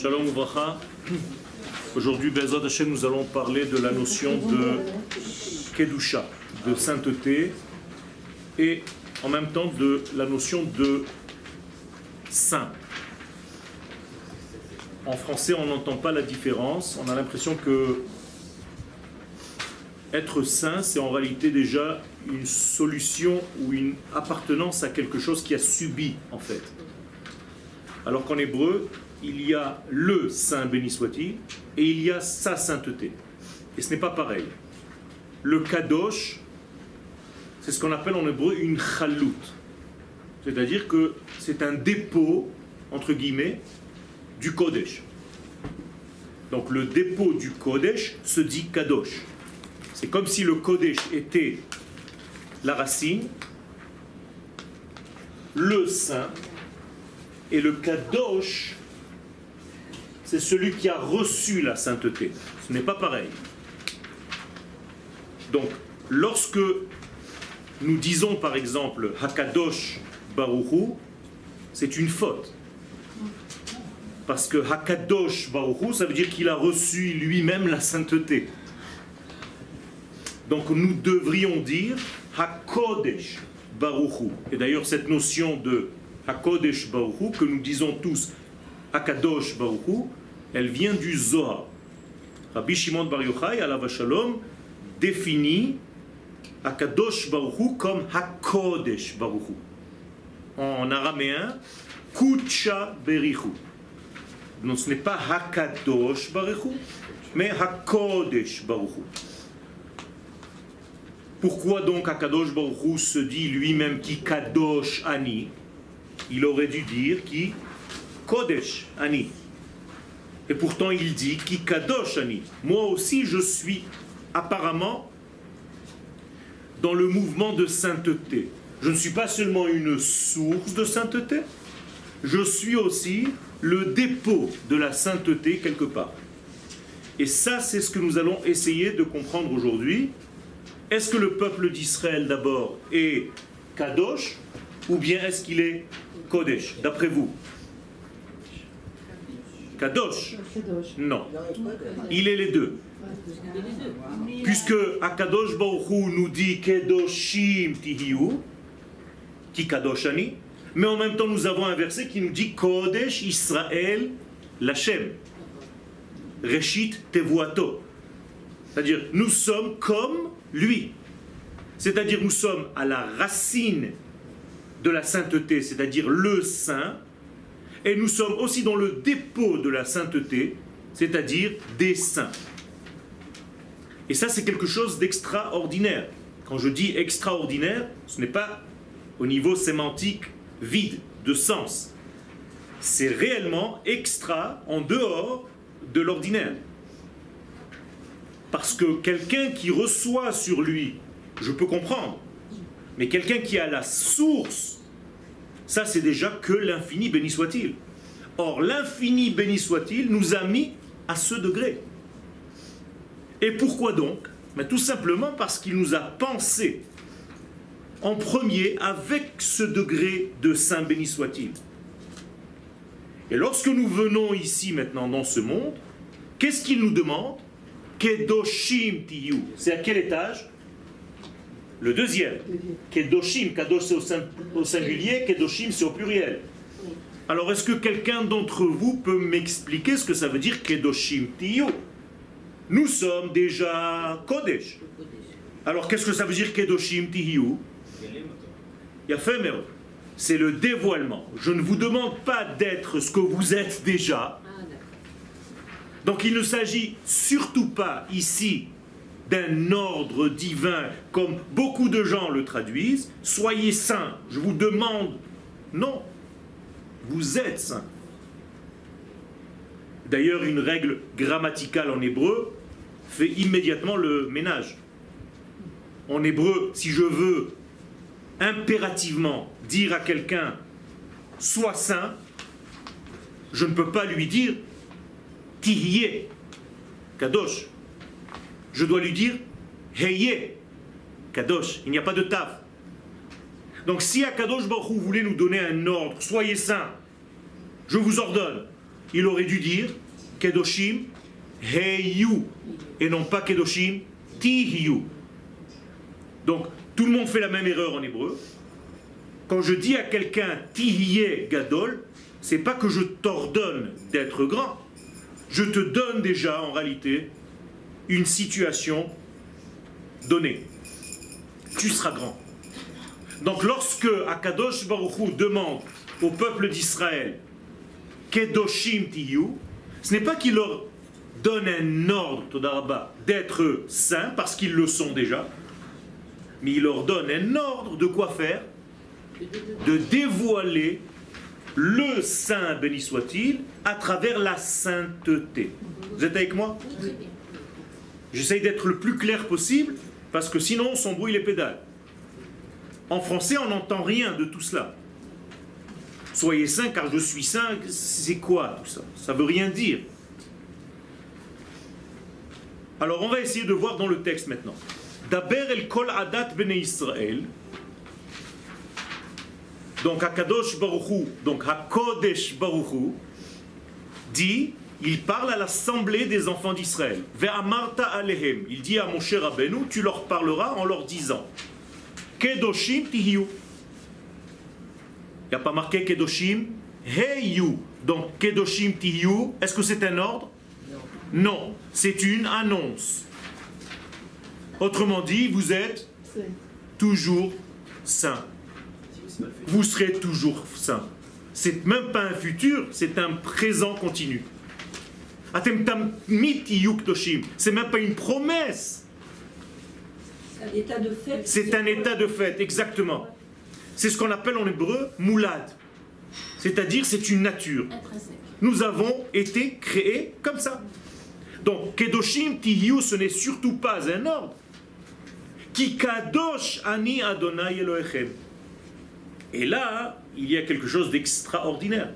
Shalom. Aujourd'hui, nous allons parler de la notion de Kedusha, de sainteté, et en même temps de la notion de saint. En français, on n'entend pas la différence. On a l'impression que être saint, c'est en réalité déjà une solution ou une appartenance à quelque chose qui a subi, en fait. Alors qu'en hébreu, il y a le saint béni soit-il et il y a sa sainteté. Et ce n'est pas pareil. Le kadosh, c'est ce qu'on appelle en hébreu une chalout. C'est-à-dire que c'est un dépôt, entre guillemets, du kodesh. Donc le dépôt du kodesh se dit kadosh. C'est comme si le kodesh était la racine, le saint, et le kadosh, c'est celui qui a reçu la sainteté. Ce n'est pas pareil. Donc, lorsque nous disons par exemple Hakadosh Baruchu, c'est une faute. Parce que Hakadosh Baruchu, ça veut dire qu'il a reçu lui-même la sainteté. Donc nous devrions dire Hakodesh Baruchu. Et d'ailleurs, cette notion de Hakodesh Baruchu, que nous disons tous Hakadosh Baruchu, elle vient du Zohar. Rabbi Shimon Bar Yochai, alav Shalom, définit Hakadosh Baruchu comme Hakodesh Baruchu. En araméen, Kucha Berichu. Donc ce n'est pas Hakadosh Baruchu, mais Hakodesh Baruchu. Pourquoi donc Hakadosh Baruchu se dit lui-même qui Kadosh Ani? Il aurait dû dire qui? Kodesh Ani. Et pourtant il dit qui Kadosh Ani. Moi aussi je suis apparemment dans le mouvement de sainteté. Je ne suis pas seulement une source de sainteté, je suis aussi le dépôt de la sainteté quelque part. Et ça, c'est ce que nous allons essayer de comprendre aujourd'hui. Est-ce que le peuple d'Israël d'abord est Kadosh ou bien est-ce qu'il est Kodesh, d'après vous? Kadosh Non. Il est les deux. Puisque Akadosh Baruch Hu nous dit Kedoshim Tihiyu, qui Kadoshani, mais en même temps nous avons un verset qui nous dit Kodesh Israël Lachem. Reshit Tevuato. C'est-à-dire, nous sommes comme lui. C'est-à-dire, nous sommes à la racine de la sainteté, c'est-à-dire le saint, et nous sommes aussi dans le dépôt de la sainteté, c'est-à-dire des saints. Et ça, c'est quelque chose d'extraordinaire. Quand je dis extraordinaire, ce n'est pas au niveau sémantique vide de sens. C'est réellement extra, en dehors de l'ordinaire. Parce que quelqu'un qui reçoit sur lui, je peux comprendre, mais quelqu'un qui a la source, ça c'est déjà que l'infini béni soit-il. Or l'infini béni soit-il nous a mis à ce degré. Et pourquoi donc? Mais Tout simplement parce qu'il nous a pensé en premier avec ce degré de saint béni soit-il. Et lorsque nous venons ici maintenant dans ce monde, qu'est-ce qu'il nous demande? Kedoshim tiyu. C'est à quel étage? Le deuxième. Kedoshim, Kadosh c'est au, sin- au singulier, Kedoshim c'est au pluriel. Alors est-ce que quelqu'un d'entre vous peut m'expliquer ce que ça veut dire Kedoshim tiyu Nous sommes déjà Kodesh. Alors qu'est-ce que ça veut dire Kedoshim tiyu Il y a fait, mais c'est le dévoilement. Je ne vous demande pas d'être ce que vous êtes déjà. Donc il ne s'agit surtout pas ici d'un ordre divin comme beaucoup de gens le traduisent. Soyez saints. Je vous demande. Non. Vous êtes saints. D'ailleurs, une règle grammaticale en hébreu fait immédiatement le ménage. En hébreu, si je veux impérativement dire à quelqu'un sois saint, je ne peux pas lui dire Tihye, Kadosh. Je dois lui dire Heye, Kadosh. Il n'y a pas de taf. Donc si Akadosh Baruch voulait nous donner un ordre, soyez saints, je vous ordonne, il aurait dû dire Kedoshim Heyu et non pas Kedoshim Tihiyu. Donc tout le monde fait la même erreur en hébreu. Quand je dis à quelqu'un Tihiye Gadol, c'est pas que je t'ordonne d'être grand. Je te donne déjà en réalité une situation donnée. Tu seras grand. Donc lorsque Akadosh Baruch demande au peuple d'Israël Kedoshim Tiyu, ce n'est pas qu'il leur donne un ordre d'être saints parce qu'ils le sont déjà, mais il leur donne un ordre de quoi faire? De dévoiler le saint béni soit-il à travers la sainteté. Vous êtes avec moi? J'essaye d'être le plus clair possible parce que sinon on s'embrouille les pédales. En français, on n'entend rien de tout cela. Soyez saint car je suis saint, c'est quoi tout ça? Ça veut rien dire. Alors on va essayer de voir dans le texte maintenant. Daber el kol adat bene Israël. Donc Hakadosh Baruchu, donc Hakodesh Baruchu, dit, il parle à l'assemblée des enfants d'Israël. Ve'amarta alehem. Il dit à mon cher Rabbeinu, tu leur parleras en leur disant, Kedoshim tihiyu. Il n'y a pas marqué Kedoshim? Heyu. Donc Kedoshim tihiyu, est-ce que c'est un ordre? Non, c'est une annonce. Autrement dit, vous êtes toujours saint. Vous serez toujours saint. C'est même pas un futur, c'est un présent continu. C'est même pas une promesse. C'est un état de fait, exactement. C'est ce qu'on appelle en hébreu moulad. C'est-à-dire c'est une nature. Nous avons été créés comme ça. Donc, Kedoshim Tihiu, ce n'est surtout pas un ordre. Ki kadosh ani Adonai Elohechem. Et là, il y a quelque chose d'extraordinaire.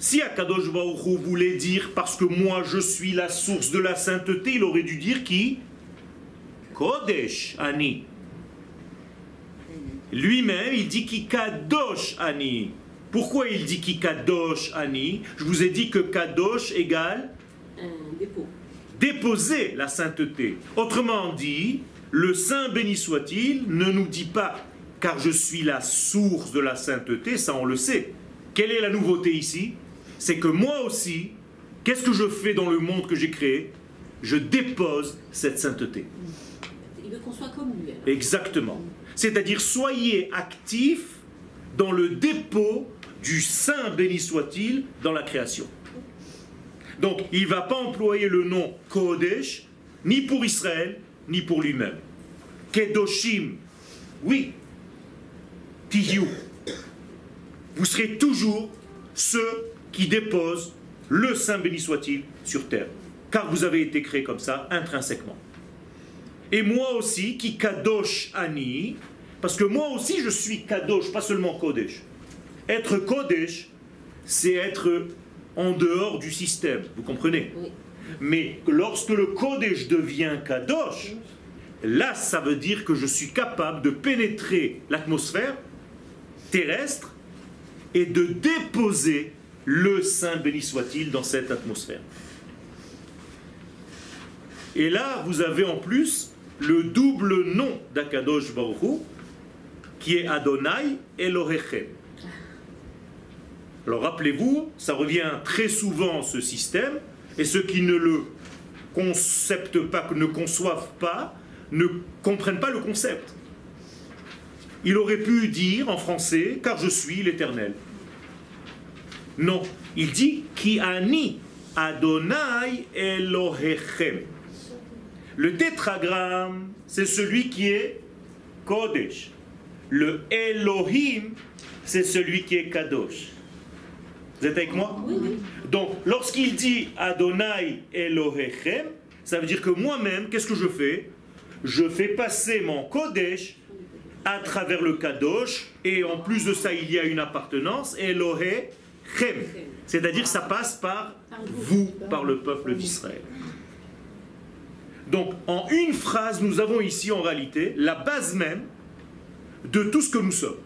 Si Akadosh Baruch voulait dire parce que moi je suis la source de la sainteté, il aurait dû dire qui? Kodesh Ani. Lui-même, il dit qui Kadosh Ani. Pourquoi il dit qui Kadosh Ani? Je vous ai dit que Kadosh égale déposer la sainteté. Autrement dit, le Saint béni soit-il ne nous dit pas car je suis la source de la sainteté, ça on le sait. Quelle est la nouveauté ici? C'est que moi aussi, qu'est-ce que je fais dans le monde que j'ai créé? Je dépose cette sainteté. Il veut qu'on soit comme lui. Exactement. C'est-à-dire soyez actifs dans le dépôt du Saint béni soit-il dans la création. Donc il ne va pas employer le nom Kodesh ni pour Israël ni pour lui-même. Kedoshim, oui, Tihiu. Vous serez toujours ceux qui déposent le Saint béni soit-il sur terre. Car vous avez été créés comme ça, intrinsèquement. Et moi aussi, qui kadosh ani, parce que moi aussi je suis kadosh, pas seulement kodesh. Être kodesh, c'est être en dehors du système, vous comprenez? Mais lorsque le kodesh devient kadosh, là ça veut dire que je suis capable de pénétrer l'atmosphère terrestre et de déposer le Saint béni soit-il dans cette atmosphère. Et là, vous avez en plus le double nom d'Akadosh Baruch qui est Adonai Elohechem. Alors rappelez-vous, ça revient très souvent ce système, et ceux qui ne le conceptent pas, ne conçoivent pas, ne comprennent pas le concept. Il aurait pu dire en français, car je suis l'Éternel. Non, il dit Ki ani Adonai Elohechem. Le tétragramme, c'est celui qui est Kodesh. Le Elohim, c'est celui qui est Kadosh. Vous êtes avec moi? Donc, lorsqu'il dit Adonai Elohechem, ça veut dire que moi-même, qu'est-ce que je fais? Je fais passer mon Kodesh à travers le Kadosh, et en plus de ça, il y a une appartenance, Elohé C'est-à-dire ça passe par vous, par le peuple d'Israël. Donc, en une phrase, nous avons ici en réalité la base même de tout ce que nous sommes.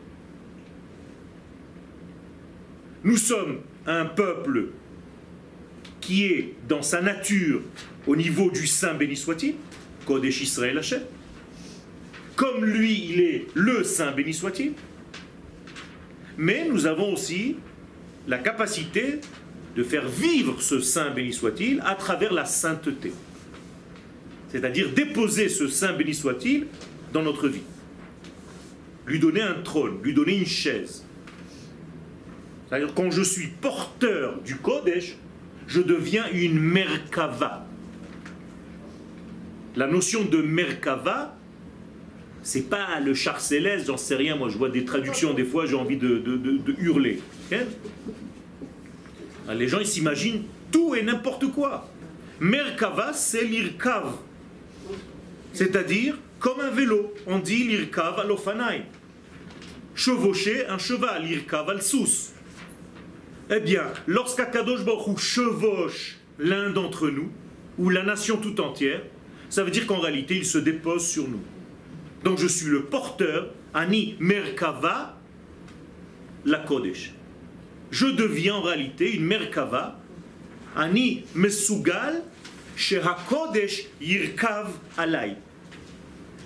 Nous sommes un peuple qui est dans sa nature au niveau du Saint béni soit-il, Kodesh Israël Hashem. Comme lui, il est le Saint béni soit-il. Mais nous avons aussi la capacité de faire vivre ce Saint béni soit-il à travers la sainteté. C'est-à-dire déposer ce Saint béni soit-il dans notre vie. Lui donner un trône, lui donner une chaise. C'est-à-dire quand je suis porteur du Kodesh, je deviens une Merkava. La notion de Merkava, c'est pas le char céleste, j'en sais rien, moi je vois des traductions, des fois j'ai envie de, hurler. Ah, les gens ils s'imaginent tout et n'importe quoi. Merkava, c'est l'irkav. C'est-à-dire, comme un vélo, on dit l'irkav al Chevaucher un cheval, l'irkav al sous. Eh bien, lorsqu'Akadosh Baruch chevauche l'un d'entre nous, ou la nation tout entière, ça veut dire qu'en réalité, il se dépose sur nous. Donc je suis le porteur, Ani Merkava, la Kodesh. Je deviens en réalité une Merkava, Ani Mesugal, Kodesh Yirkav Alay.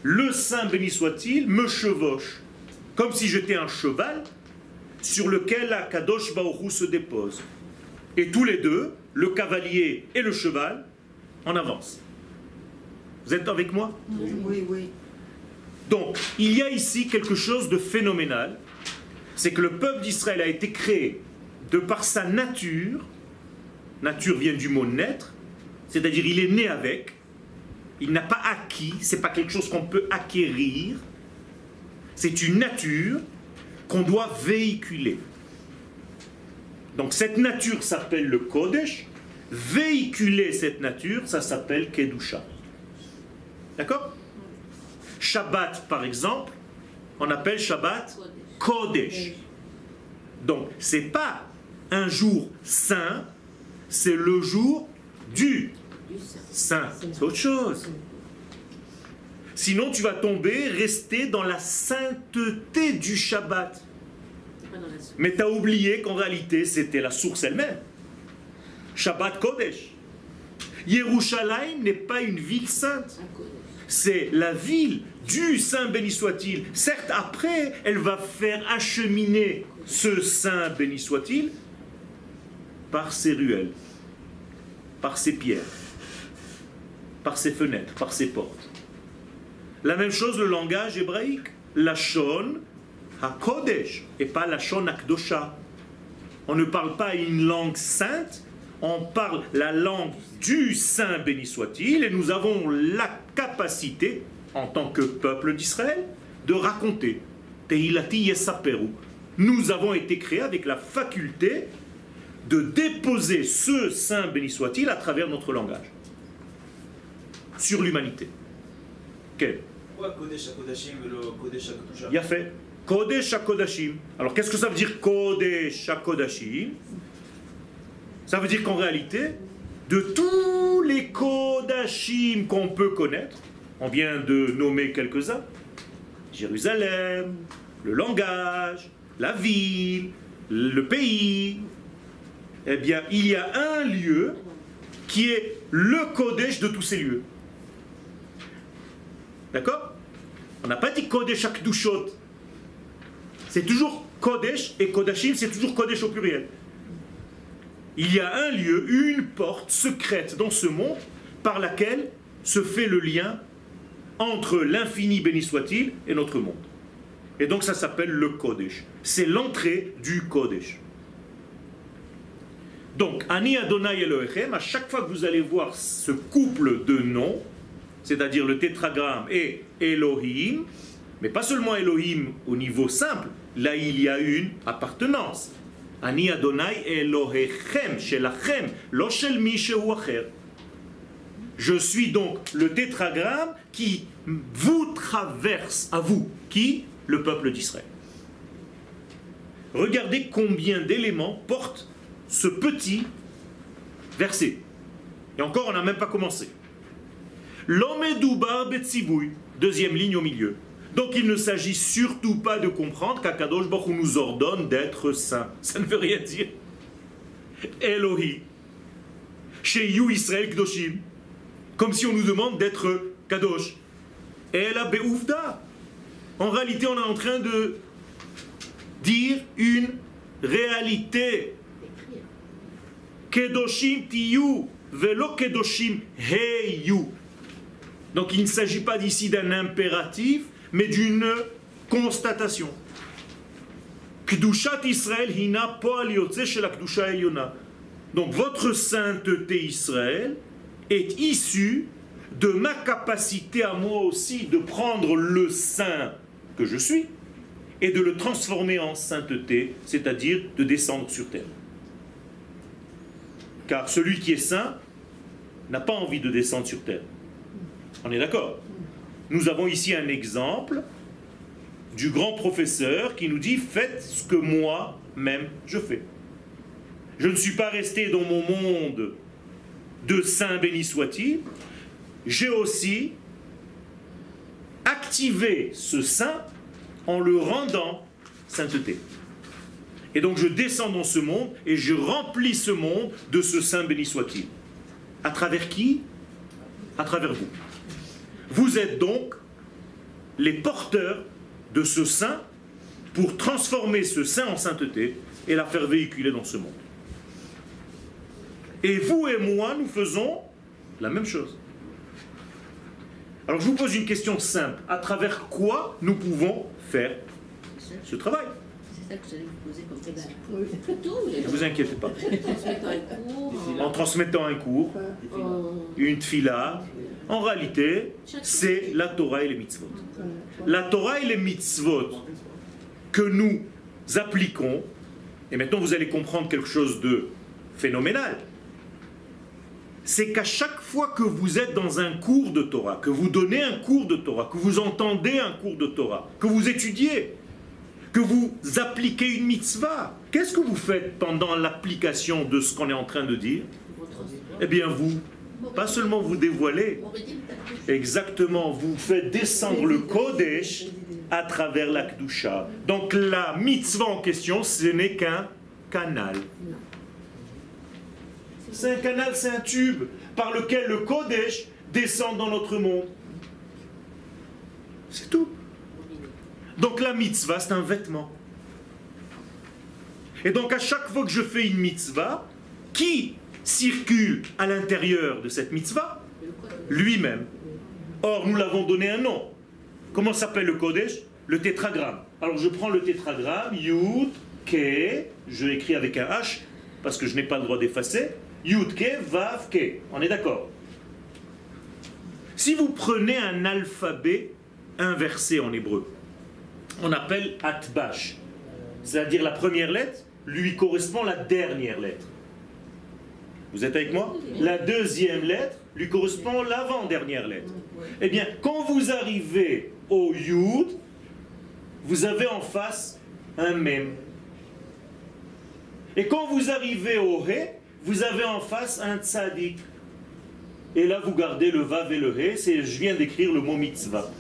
Le Saint béni soit-il me chevauche, comme si j'étais un cheval sur lequel la Kadosh Baoru se dépose. Et tous les deux, le cavalier et le cheval, en avance. Vous êtes avec moi? Oui, oui. Donc, il y a ici quelque chose de phénoménal, c'est que le peuple d'Israël a été créé de par sa nature, nature vient du mot naître, c'est-à-dire il est né avec, il n'a pas acquis, c'est pas quelque chose qu'on peut acquérir, c'est une nature qu'on doit véhiculer. Donc cette nature s'appelle le Kodesh, véhiculer cette nature, ça s'appelle Kedusha. D'accord? Shabbat, par exemple, on appelle Shabbat Kodesh. Donc, c'est pas un jour saint, c'est le jour du saint. C'est autre chose. Sinon, tu vas tomber, rester dans la sainteté du Shabbat. Mais tu as oublié qu'en réalité, c'était la source elle-même. Shabbat Kodesh. Yerushalayim n'est pas une ville sainte c'est la ville du Saint béni soit-il. Certes, après, elle va faire acheminer ce Saint béni soit-il par ses ruelles, par ses pierres, par ses fenêtres, par ses portes. La même chose le langage hébraïque. La Shon HaKodesh et pas la Shon HaKdosha. On ne parle pas une langue sainte, on parle la langue du Saint béni soit-il, et nous avons la capacité, en tant que peuple d'Israël, de raconter. Nous avons été créés avec la faculté de déposer ce Saint béni soit-il à travers notre langage sur l'humanité. Quel Il a fait. Kodesh HaKodashim. Alors qu'est-ce que ça veut dire Kodesh HaKodashim? Ça veut dire qu'en réalité, de tous les Kodashim qu'on peut connaître, on vient de nommer quelques-uns, Jérusalem, le langage, la ville, le pays, eh bien, il y a un lieu qui est le Kodesh de tous ces lieux. D'accord? On n'a pas dit Kodesh Akdushot. C'est toujours Kodesh et Kodashim, c'est toujours Kodesh au pluriel il y a un lieu, une porte secrète dans ce monde par laquelle se fait le lien entre l'infini béni soit-il et notre monde. Et donc ça s'appelle le Kodesh. C'est l'entrée du Kodesh. Donc, Ani Adonai Elohechem, à chaque fois que vous allez voir ce couple de noms, c'est-à-dire le tétragramme et Elohim, mais pas seulement Elohim au niveau simple, là il y a une appartenance. Ani Adonai Elohechem, Shelachem, lo shel Je suis donc le tétragramme qui vous traverse à vous. Qui Le peuple d'Israël. Regardez combien d'éléments porte ce petit verset. Et encore, on n'a même pas commencé. L'homme Betzibouy, deuxième ligne au milieu. Donc il ne s'agit surtout pas de comprendre qu'Akadosh Baruch nous ordonne d'être saints. Ça ne veut rien dire. Elohi. Chez You Israël Kdoshim. Comme si on nous demande d'être Kadosh. La Beoufda. En réalité, on est en train de dire une réalité. Kedoshim tiyu, velo kedoshim heyu. Donc il ne s'agit pas d'ici d'un impératif, mais d'une constatation. Kdushat Israël hina la Donc votre sainteté Israël est issue de ma capacité à moi aussi de prendre le saint que je suis et de le transformer en sainteté, c'est-à-dire de descendre sur terre. Car celui qui est saint n'a pas envie de descendre sur terre. On est d'accord? Nous avons ici un exemple du grand professeur qui nous dit faites ce que moi-même je fais. Je ne suis pas resté dans mon monde de saint béni soit-il, j'ai aussi activé ce saint en le rendant sainteté. Et donc je descends dans ce monde et je remplis ce monde de ce saint béni soit-il. À travers qui? À travers vous. Vous êtes donc les porteurs de ce saint pour transformer ce saint en sainteté et la faire véhiculer dans ce monde. Et vous et moi, nous faisons la même chose. Alors je vous pose une question simple. À travers quoi nous pouvons faire ce travail? C'est ça que j'allais vous poser comme question. Ne vous inquiétez pas. En transmettant un cours, une fila, en réalité, c'est la Torah et les mitzvot. La Torah et les mitzvot que nous appliquons, et maintenant vous allez comprendre quelque chose de phénoménal, c'est qu'à chaque fois que vous êtes dans un cours de Torah, que vous donnez un cours de Torah, que vous entendez un cours de Torah, que vous étudiez, que vous appliquez une mitzvah, qu'est-ce que vous faites pendant l'application de ce qu'on est en train de dire Eh bien, vous, pas seulement vous dévoilez, exactement, vous faites descendre le Kodesh à travers la Kdusha. Donc la mitzvah en question, ce n'est qu'un canal. C'est un canal, c'est un tube par lequel le Kodesh descend dans notre monde. C'est tout. Donc la mitzvah, c'est un vêtement. Et donc à chaque fois que je fais une mitzvah, qui circule à l'intérieur de cette mitzvah Lui-même. Or, nous l'avons donné un nom. Comment s'appelle le Kodesh Le tétragramme. Alors je prends le tétragramme, Yud, Ke, je l'écris avec un H, parce que je n'ai pas le droit d'effacer, Yudke, Vavke. On est d'accord Si vous prenez un alphabet inversé en hébreu, on appelle Atbash. C'est-à-dire la première lettre lui correspond la dernière lettre. Vous êtes avec moi? La deuxième lettre lui correspond l'avant-dernière lettre. Eh bien, quand vous arrivez au Yud, vous avez en face un Mem. Et quand vous arrivez au He, vous avez en face un tzaddik. Et là, vous gardez le vav et le he, c'est, je viens d'écrire le mot mitzvah.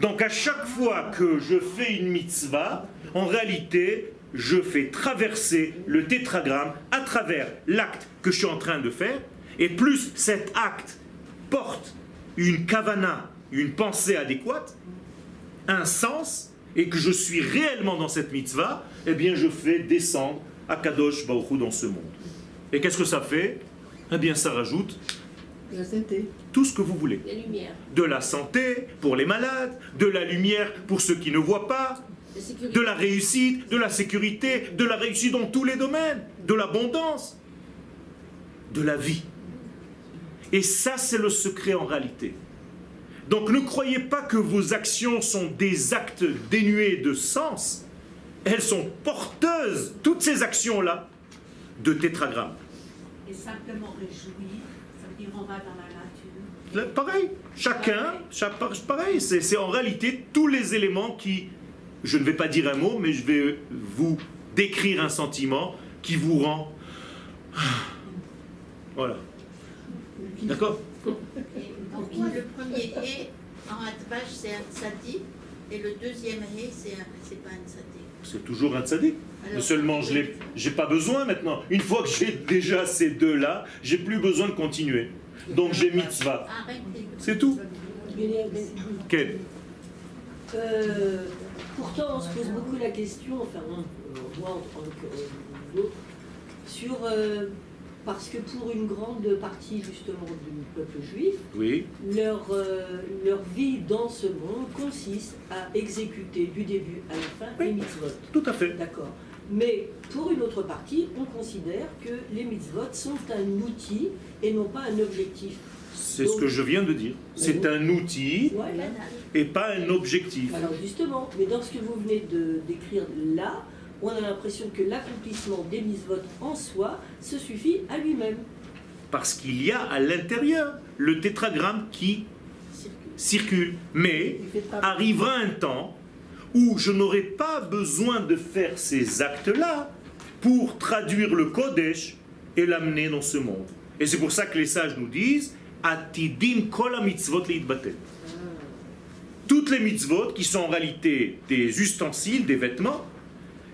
Donc à chaque fois que je fais une mitzvah, en réalité, je fais traverser le tétragramme à travers l'acte que je suis en train de faire, et plus cet acte porte une kavana, une pensée adéquate, un sens, et que je suis réellement dans cette mitzvah, eh bien je fais descendre Akadosh Baruch dans ce monde. Et qu'est-ce que ça fait? Eh bien, ça rajoute la santé. tout ce que vous voulez. La lumière. De la santé pour les malades, de la lumière pour ceux qui ne voient pas, de la réussite, de la sécurité, de la réussite dans tous les domaines, de l'abondance, de la vie. Et ça, c'est le secret en réalité. Donc ne croyez pas que vos actions sont des actes dénués de sens. Elles sont porteuses, toutes ces actions-là, de tétragramme. Et simplement réjouir, ça veut dire on va dans la nature. Pareil, chacun, chaque, pareil, c'est en réalité tous les éléments qui, je ne vais pas dire un mot, mais je vais vous décrire un sentiment qui vous rend... Voilà. D'accord? Pourquoi le premier hé en Atbash c'est un tsati et le deuxième hé c'est pas un tsati c'est toujours un tzaddik. Mais seulement, je n'ai pas besoin maintenant. Une fois que j'ai déjà ces deux-là, j'ai plus besoin de continuer. Donc j'ai mitzvah. C'est tout. Quel euh, Pourtant, on se pose beaucoup la question, enfin, moi en tant que d'autres, sur euh, parce que pour une grande partie justement du peuple juif, oui. leur, euh, leur vie dans ce monde consiste à exécuter du début à la fin les mitzvot. Tout à fait. D'accord. Mais pour une autre partie, on considère que les mitzvot sont un outil et non pas un objectif. C'est ce que je viens de dire. C'est un outil et pas un objectif. Alors justement, mais dans ce que vous venez de décrire là, on a l'impression que l'accomplissement des mitzvot en soi se suffit à lui-même. Parce qu'il y a à l'intérieur le tétragramme qui circule. Mais arrivera un temps où je n'aurai pas besoin de faire ces actes-là pour traduire le Kodesh et l'amener dans ce monde. Et c'est pour ça que les sages nous disent Atidim kol mitzvot Toutes les mitzvot qui sont en réalité des ustensiles, des vêtements,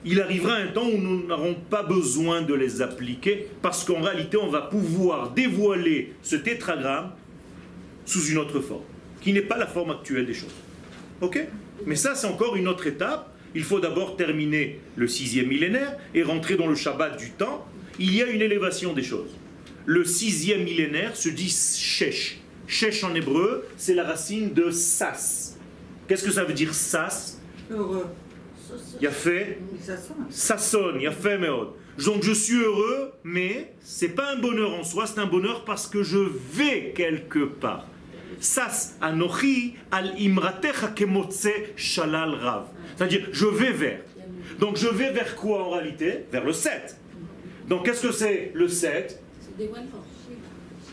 il arrivera un temps où nous n'aurons pas besoin de les appliquer parce qu'en réalité on va pouvoir dévoiler ce tétragramme sous une autre forme, qui n'est pas la forme actuelle des choses. Ok? Mais ça c'est encore une autre étape. Il faut d'abord terminer le sixième millénaire et rentrer dans le Shabbat du temps. Il y a une élévation des choses. Le sixième millénaire se dit Shesh. Shesh en hébreu, c'est la racine de Sas. Qu'est-ce que ça veut dire Sas? Heureux. Il a fait Ça sonne, il a fait Donc je suis heureux, mais c'est pas un bonheur en soi, c'est un bonheur parce que je vais quelque part. Sas anochi al imratecha kemotse shalal rav. C'est-à-dire, je vais vers. Donc je vais vers quoi en réalité? Vers le 7. Donc qu'est-ce que c'est le 7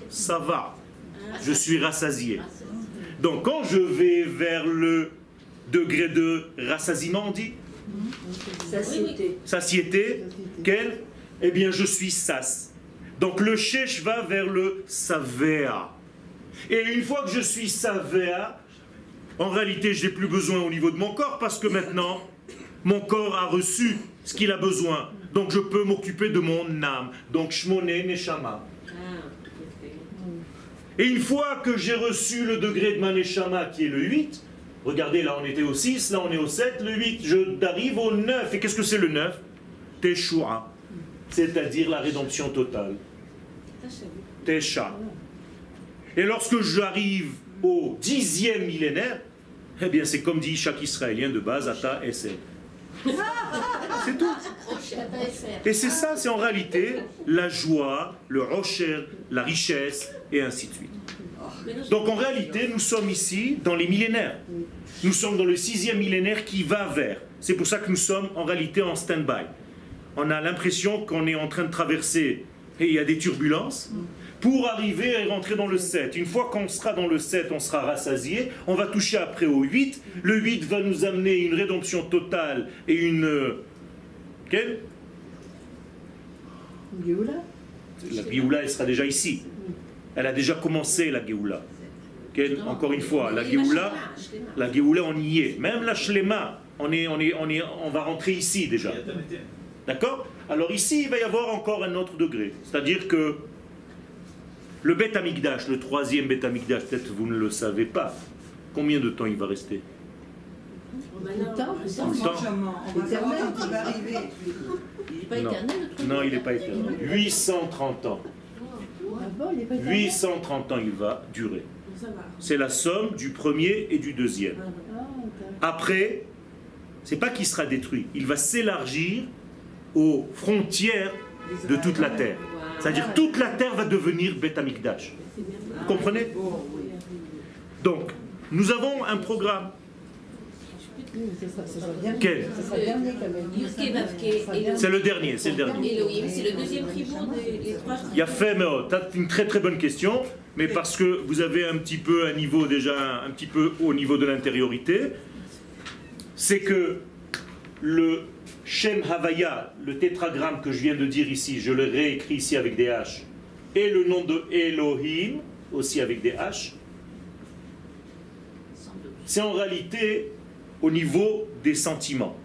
Ça va. Je suis rassasié. Donc quand je vais vers le degré de rassasiement, on dit? Satiété. Satiété. Quel? Eh bien, je suis sas. Donc le chèche va vers le savea. Et une fois que je suis savea, en réalité, je n'ai plus besoin au niveau de mon corps parce que maintenant, mon corps a reçu ce qu'il a besoin. Donc je peux m'occuper de mon âme. Donc shmone neshama. Et une fois que j'ai reçu le degré de ma neshama qui est le 8, Regardez, là on était au 6, là on est au 7, le 8, je arrive au 9. Et qu'est-ce que c'est le 9 Teshua, c'est-à-dire la rédemption totale. Tesha. Et lorsque j'arrive au dixième millénaire, eh bien c'est comme dit chaque Israélien de base, Ata Esel. C'est tout. Et c'est ça, c'est en réalité la joie, le rocher, la richesse, et ainsi de suite. Donc en réalité, nous sommes ici dans les millénaires. Nous sommes dans le sixième millénaire qui va vers. C'est pour ça que nous sommes en réalité en stand-by. On a l'impression qu'on est en train de traverser et il y a des turbulences pour arriver et rentrer dans le 7. Une fois qu'on sera dans le 7, on sera rassasié. On va toucher après au 8. Le 8 va nous amener une rédemption totale et une... Quelle? La Géoula, elle sera déjà ici. Elle a déjà commencé la Géoula. Encore une fois, la Géoula, la Géoula, on y est. Même la Shlema, on, est, on, est, on, est, on va rentrer ici déjà. D'accord? Alors ici, il va y avoir encore un autre degré. C'est-à-dire que le Bet Amigdash, le troisième Bet Amigdash, peut-être vous ne le savez pas. Combien de temps il va rester Longtemps, Non, il n'est pas éternel. 830 ans. 830 ans il va durer. C'est la somme du premier et du deuxième. Après, c'est pas qu'il sera détruit, il va s'élargir aux frontières de toute la terre. C'est-à-dire toute la terre va devenir Beth Amikdash. Vous comprenez? Donc, nous avons un programme. Quel? C'est le dernier, c'est le dernier. c'est le deuxième des trois. Il y a fait, une très très bonne question mais parce que vous avez un petit peu un niveau déjà un petit peu au niveau de l'intériorité, c'est que le Shem Havaya, le tétragramme que je viens de dire ici, je le réécris ici avec des H, et le nom de Elohim, aussi avec des H, c'est en réalité au niveau des sentiments.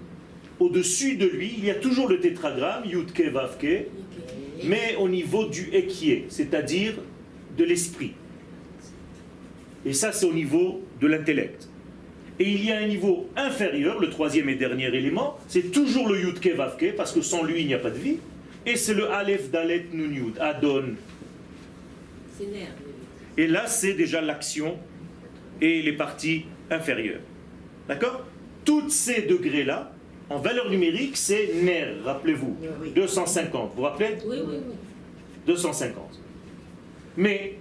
au-dessus de lui, il y a toujours le tétragramme, Yudke Vavke, mais au niveau du Ekie, c'est-à-dire de l'esprit. Et ça, c'est au niveau de l'intellect. Et il y a un niveau inférieur, le troisième et dernier élément, c'est toujours le Yudke Vavke, parce que sans lui, il n'y a pas de vie. Et c'est le Aleph Dalet Nun Yud, Adon. Et là, c'est déjà l'action et les parties inférieures. D'accord? Tous ces degrés-là, en valeur numérique, c'est NER, rappelez-vous. 250, vous vous rappelez? Oui, oui, oui. 250. Mais,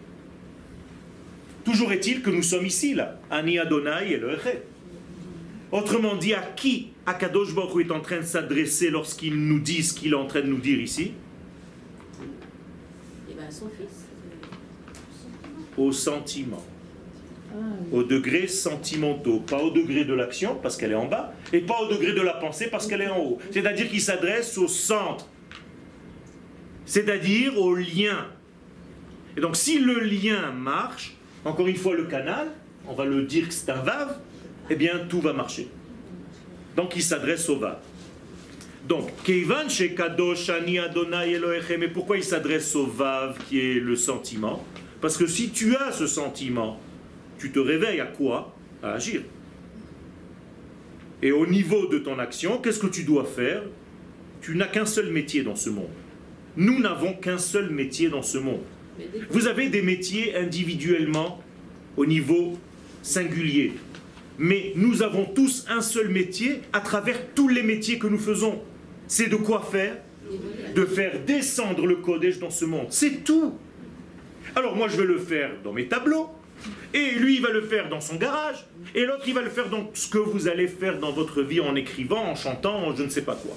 toujours est-il que nous sommes ici, là. Ani Adonai et le Echet. Autrement dit, à qui Akadosh Baruch Hu est en train de s'adresser lorsqu'il nous dit ce qu'il est en train de nous dire ici Et bien, son fils. Au sentiment. Au degré sentimentaux, pas au degré de l'action parce qu'elle est en bas, et pas au degré de la pensée parce qu'elle est en haut. C'est-à-dire qu'il s'adresse au centre, c'est-à-dire au lien. Et donc si le lien marche, encore une fois le canal, on va le dire que c'est un vave, eh bien tout va marcher. Donc il s'adresse au vave. Donc, Keivan Kadosh Ani Adonai Elohechem, mais pourquoi il s'adresse au vav qui est le sentiment? Parce que si tu as ce sentiment, tu te réveilles à quoi? À agir. Et au niveau de ton action, qu'est-ce que tu dois faire? Tu n'as qu'un seul métier dans ce monde. Nous n'avons qu'un seul métier dans ce monde. Vous avez des métiers individuellement au niveau singulier. Mais nous avons tous un seul métier à travers tous les métiers que nous faisons. C'est de quoi faire De faire descendre le Kodesh dans ce monde. C'est tout. Alors moi je vais le faire dans mes tableaux. Et lui il va le faire dans son garage. Et l'autre il va le faire dans ce que vous allez faire dans votre vie en écrivant, en chantant, en je ne sais pas quoi.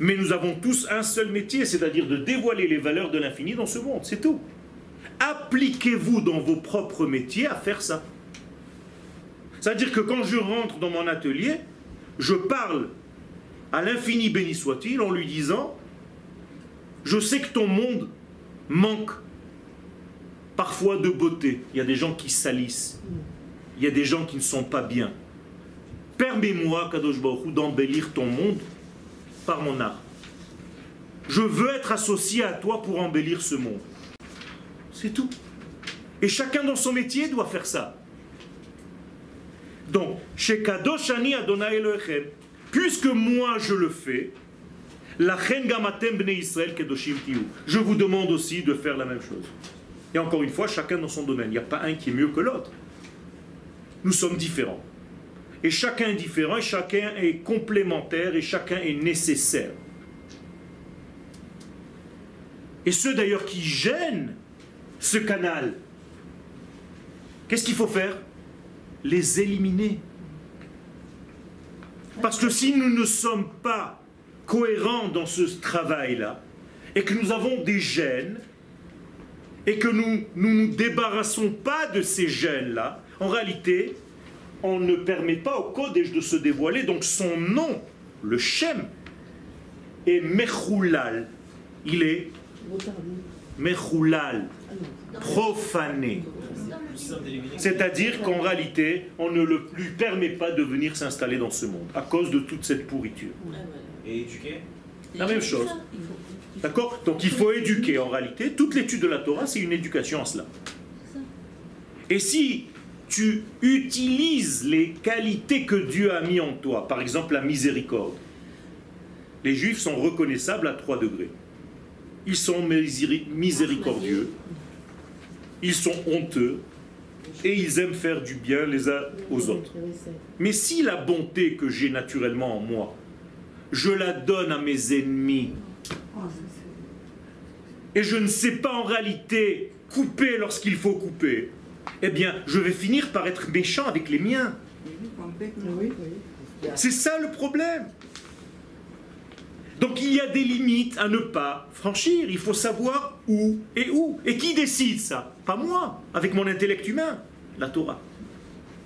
Mais nous avons tous un seul métier, c'est-à-dire de dévoiler les valeurs de l'infini dans ce monde. C'est tout. Appliquez-vous dans vos propres métiers à faire ça. C'est-à-dire que quand je rentre dans mon atelier, je parle à l'infini béni soit-il en lui disant, je sais que ton monde manque parfois de beauté. Il y a des gens qui salissent. Il y a des gens qui ne sont pas bien. Permets-moi, Kadosh Baruch d'embellir ton monde par mon art. Je veux être associé à toi pour embellir ce monde. C'est tout. Et chacun dans son métier doit faire ça. Donc, chez Kadosh Ani Adonai Elohechem, puisque moi je le fais, la gamatem bnei Israël kedoshim tihu. Je vous demande aussi de faire la même chose. Et encore une fois, chacun dans son domaine. Il n'y a pas un qui est mieux que l'autre. Nous sommes différents. Et chacun est différent, et chacun est complémentaire, et chacun est nécessaire. Et ceux d'ailleurs qui gênent ce canal, qu'est-ce qu'il faut faire? Les éliminer. Parce que si nous ne sommes pas cohérents dans ce travail-là, et que nous avons des gènes, et que nous nous nous débarrassons pas de ces gènes-là, en réalité, on ne permet pas au Kodesh de se dévoiler. Donc son nom, le Shem, est Mechoulal. Il est Mechoulal, profané. C'est-à-dire qu'en réalité, on ne le lui permet pas de venir s'installer dans ce monde à cause de toute cette pourriture. Et éduquer? La même chose. D'accord? Donc il faut éduquer en réalité. Toute l'étude de la Torah, c'est une éducation en cela. Et si tu utilises les qualités que Dieu a mis en toi, par exemple la miséricorde, les Juifs sont reconnaissables à trois degrés. Ils sont miséri- miséricordieux, ils sont honteux et ils aiment faire du bien les uns aux autres. Mais si la bonté que j'ai naturellement en moi, je la donne à mes ennemis, et je ne sais pas en réalité couper lorsqu'il faut couper, eh bien, je vais finir par être méchant avec les miens. C'est ça le problème. Donc il y a des limites à ne pas franchir. Il faut savoir où et où. Et qui décide ça? Pas moi, avec mon intellect humain, la Torah.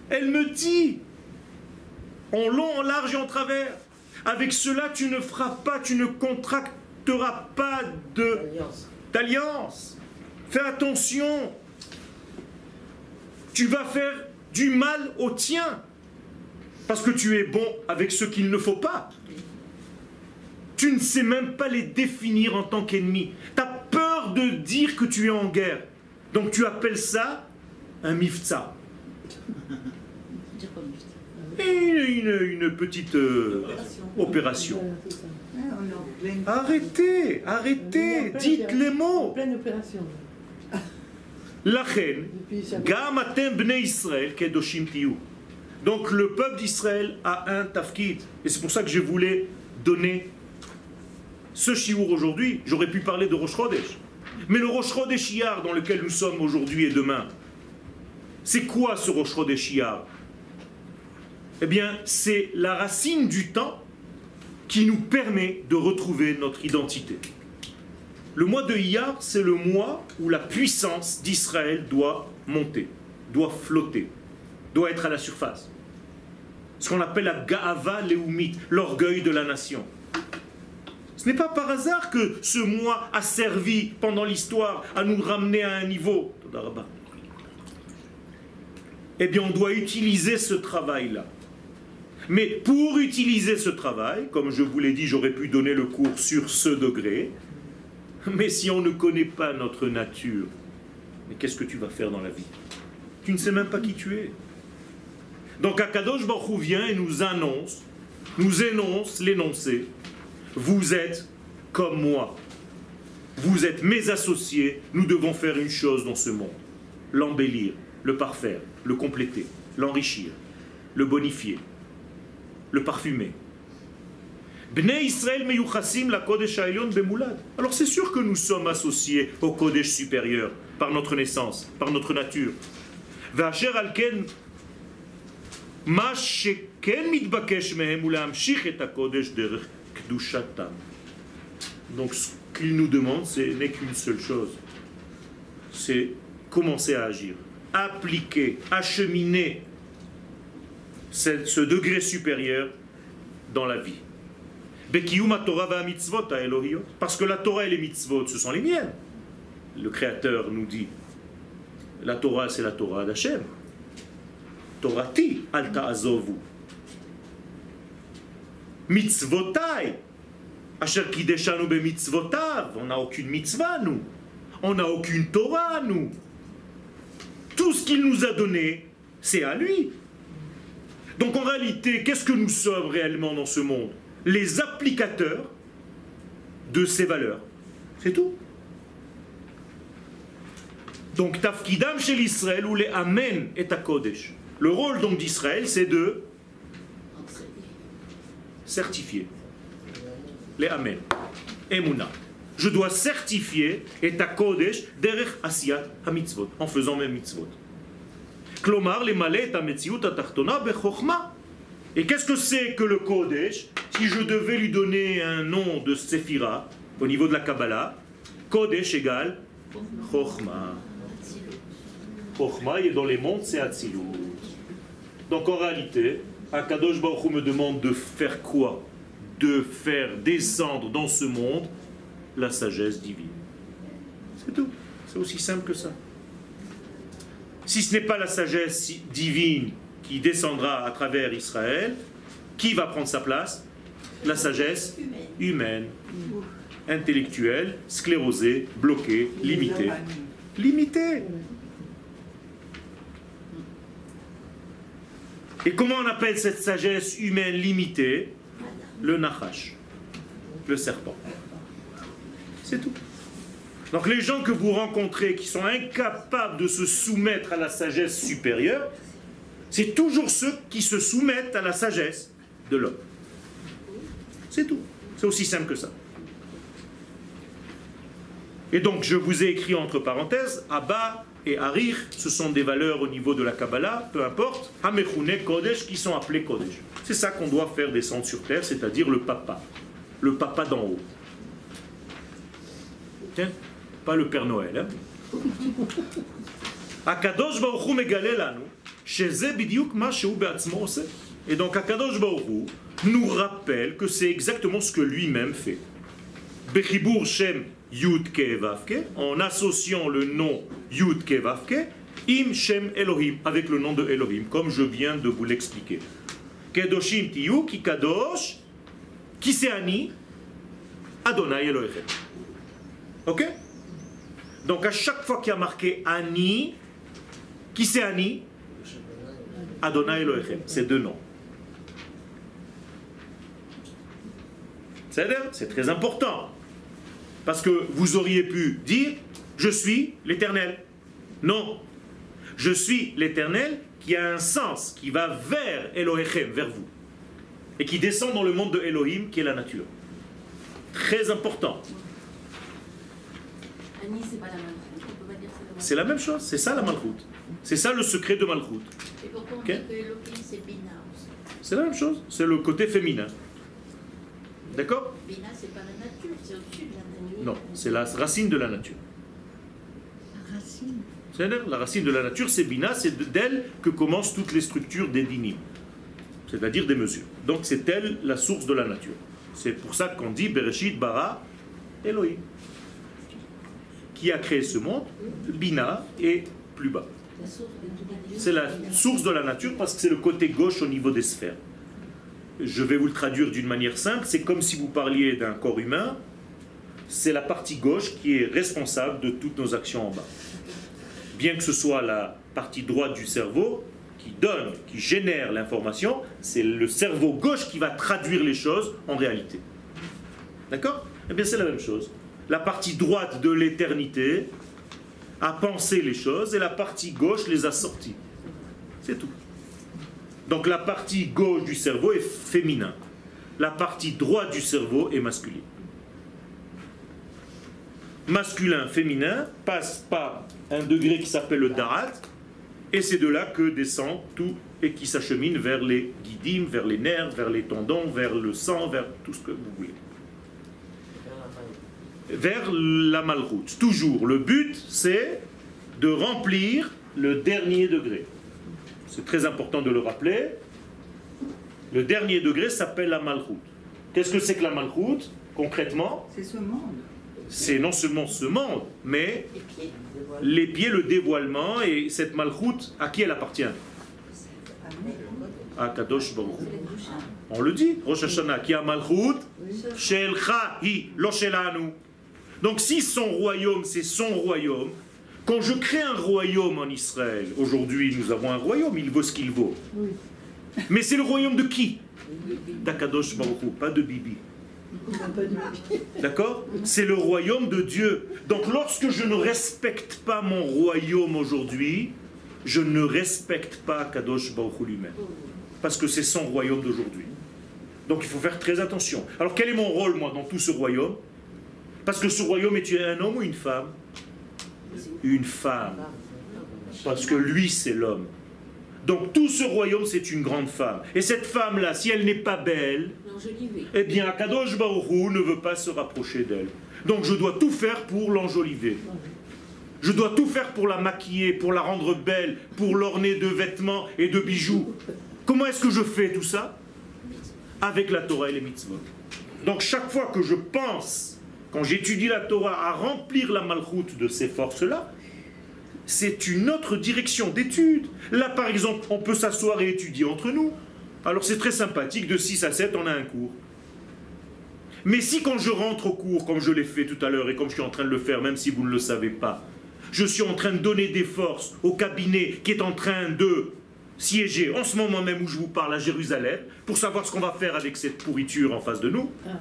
Elle me dit, en long, en large et en travers, avec cela tu ne feras pas, tu ne contracteras pas d'alliance. Fais attention. Tu vas faire du mal au tien. Parce que tu es bon avec ce qu'il ne faut pas. Tu ne sais même pas les définir en tant qu'ennemi. Tu as peur de dire que tu es en guerre. Donc tu appelles ça un mifta. Une, une- une petite euh, opération. Arrêtez, arrêtez, dites les mots. Kedoshim tiyu. Donc le peuple d'Israël a un tafkid. Et c'est pour ça que je voulais donner ce chiour aujourd'hui. J'aurais pu parler de Rosh Chodesh. Mais le Rosh Chodesh Iyar dans lequel nous sommes aujourd'hui et demain, c'est quoi ce Rosh Iyar? Eh bien, c'est la racine du temps qui nous permet de retrouver notre identité. Le mois de Iyar, c'est le mois où la puissance d'Israël doit monter, doit flotter, doit être à la surface. Ce qu'on appelle la Gaava Leumit, l'orgueil de la nation. Ce n'est pas par hasard que ce mois a servi pendant l'histoire à nous ramener à un niveau. Eh bien, on doit utiliser ce travail-là. Mais pour utiliser ce travail, comme je vous l'ai dit, j'aurais pu donner le cours sur ce degré, mais si on ne connaît pas notre nature, mais qu'est-ce que tu vas faire dans la vie? Tu ne sais même pas qui tu es. Donc Akadosh Baruch vient et nous annonce, nous énonce l'énoncé. Vous êtes comme moi. Vous êtes mes associés. Nous devons faire une chose dans ce monde. L'embellir, le parfaire, le compléter, l'enrichir, le bonifier, le parfumer. Bnei Israël la Alors c'est sûr que nous sommes associés au Kodesh supérieur par notre naissance, par notre nature. Vacher alken ma sheken mitbakesh mehem et Kodesh derech. Donc ce qu'il nous demande, ce n'est qu'une seule chose. C'est commencer à agir, appliquer, acheminer ce degré supérieur dans la vie. Parce que la Torah et les mitzvot, ce sont les miennes. Le Créateur nous dit, la Torah c'est la Torah d'Hachem. Torati al ta'azovu. Mitzvotai. Asher kideshanu be mitzvotav. On n'a aucune mitzvah, nous. On n'a aucune Torah, nous. Tout ce qu'il nous a donné, c'est à lui. Donc en réalité, qu'est-ce que nous sommes réellement dans ce monde? Les applicateurs de ces valeurs. C'est tout. Donc tafkidam chez l'Israël ou les amen et Kodesh. Le rôle donc d'Israël, c'est de certifier les amen. Emouna. Je dois certifier et Kodesh derech asiyat hamitzvot en faisant mes mitzvot. Klomar les malais à metziut atartona bechokma. Et qu'est-ce que c'est que le Kodesh Si je devais lui donner un nom de Sephira au niveau de la Kabbalah, Kodesh égale Chochma. Chochma, et dans les mondes, c'est Atzilut. Donc en réalité, Akadosh Baruch me demande de faire quoi? De faire descendre dans ce monde la sagesse divine. C'est tout. C'est aussi simple que ça. Si ce n'est pas la sagesse divine qui descendra à travers Israël, qui va prendre sa place? La sagesse humaine, intellectuelle, sclérosée, bloquée, limitée. Limitée. Et comment on appelle cette sagesse humaine limitée? Le nachash, le serpent. C'est tout. Donc les gens que vous rencontrez qui sont incapables de se soumettre à la sagesse supérieure, c'est toujours ceux qui se soumettent à la sagesse de l'homme. C'est tout. C'est aussi simple que ça. Et donc je vous ai écrit entre parenthèses, Abba et Harir, ce sont des valeurs au niveau de la Kabbalah, peu importe, Hamechune Kodesh, qui sont appelés Kodesh. C'est ça qu'on doit faire descendre sur terre, c'est-à-dire le papa, le papa d'en haut. Tiens, pas le Père Noël. Hein? Be'atzmo oseh. Et donc Akadosh Hu nous rappelle que c'est exactement ce que lui-même fait. Bechibur Shem Yud Vavke, en associant le nom Yud Vavke, Im Shem Elohim, avec le nom de Elohim, comme je viens de vous l'expliquer. Kedoshim tiyu ki kadosh, qui c'est Ani Adonai Elohechem. Ok Donc à chaque fois qu'il y a marqué Ani, qui c'est Ani Adonai Elohechem. C'est deux noms. C'est très important. Parce que vous auriez pu dire, je suis l'éternel. Non. Je suis l'éternel qui a un sens, qui va vers Elohechem, vers vous. Et qui descend dans le monde de Elohim, qui est la nature. Très important chose. On peut pas dire c'est la même chose, c'est ça la Malchut. C'est ça le secret de Malchut. Et pourquoi on dit que Elohim, c'est Bina aussi C'est la même chose, c'est le côté féminin. D'accord Bina, c'est pas la nature, c'est au-dessus de la nature. Non, c'est la racine de la nature. La racine. C'est-à-dire, La racine de la nature, c'est Bina, c'est d'elle que commencent toutes les structures des dinim, c'est-à-dire des mesures. Donc c'est elle la source de la nature. C'est pour ça qu'on dit Bereshit bara Elohim. Qui a créé ce monde Bina et plus bas. C'est la source de la nature parce que c'est le côté gauche au niveau des sphères. Je vais vous le traduire d'une manière simple. C'est comme si vous parliez d'un corps humain. C'est la partie gauche qui est responsable de toutes nos actions en bas. Bien que ce soit la partie droite du cerveau qui donne, qui génère l'information, c'est le cerveau gauche qui va traduire les choses en réalité. D'accord? Eh bien c'est la même chose. La partie droite de l'éternité a pensé les choses et la partie gauche les a sorties. C'est tout. Donc la partie gauche du cerveau est féminin. La partie droite du cerveau est masculine. Masculin, féminin passe par un degré qui s'appelle le darat, et c'est de là que descend tout et qui s'achemine vers les guidim, vers les nerfs, vers les tendons, vers le sang, vers tout ce que vous voulez. Vers la malroute. Toujours, le but c'est de remplir le dernier degré. C'est très important de le rappeler. Le dernier degré s'appelle la malroute. Qu'est-ce que c'est que la malroute concrètement? C'est ce monde. C'est non seulement ce monde, mais Les pieds. le dévoilement, et cette malroute, à qui elle appartient? À Kadosh Baruch Hu. On le dit, Rosh Hashanah, qui a malroute, Shelcha hi, lo shelanu. Donc si son royaume, c'est son royaume, quand je crée un royaume en Israël, aujourd'hui nous avons un royaume, il vaut ce qu'il vaut. Oui. Mais c'est le royaume de qui? D'Akadosh Baruch pas de Bibi. D'accord? C'est le royaume de Dieu. Donc lorsque je ne respecte pas mon royaume aujourd'hui, je ne respecte pas Kadosh Baruch lui-même. Parce que c'est son royaume d'aujourd'hui. Donc il faut faire très attention. Alors quel est mon rôle, moi, dans tout ce royaume? Parce que ce royaume est un homme ou une femme? Une femme. Parce que lui, c'est l'homme. Donc tout ce royaume, c'est une grande femme. Et cette femme-là, si elle n'est pas belle, eh bien, Kadosh Baruch Hu ne veut pas se rapprocher d'elle. Donc je dois tout faire pour l'enjoliver. Je dois tout faire pour la maquiller, pour la rendre belle, pour l'orner de vêtements et de bijoux. Comment est-ce que je fais tout ça? Avec la Torah et les mitzvot. Donc chaque fois que je pense, quand j'étudie la Torah, à remplir la malchoute de ces forces-là, c'est une autre direction d'étude. Là, par exemple, on peut s'asseoir et étudier entre nous. Alors c'est très sympathique, de 6 à 7, on a un cours. Mais si quand je rentre au cours, comme je l'ai fait tout à l'heure et comme je suis en train de le faire, même si vous ne le savez pas, je suis en train de donner des forces au cabinet qui est en train de siéger en ce moment même où je vous parle à Jérusalem, pour savoir ce qu'on va faire avec cette pourriture en face de nous, Ah,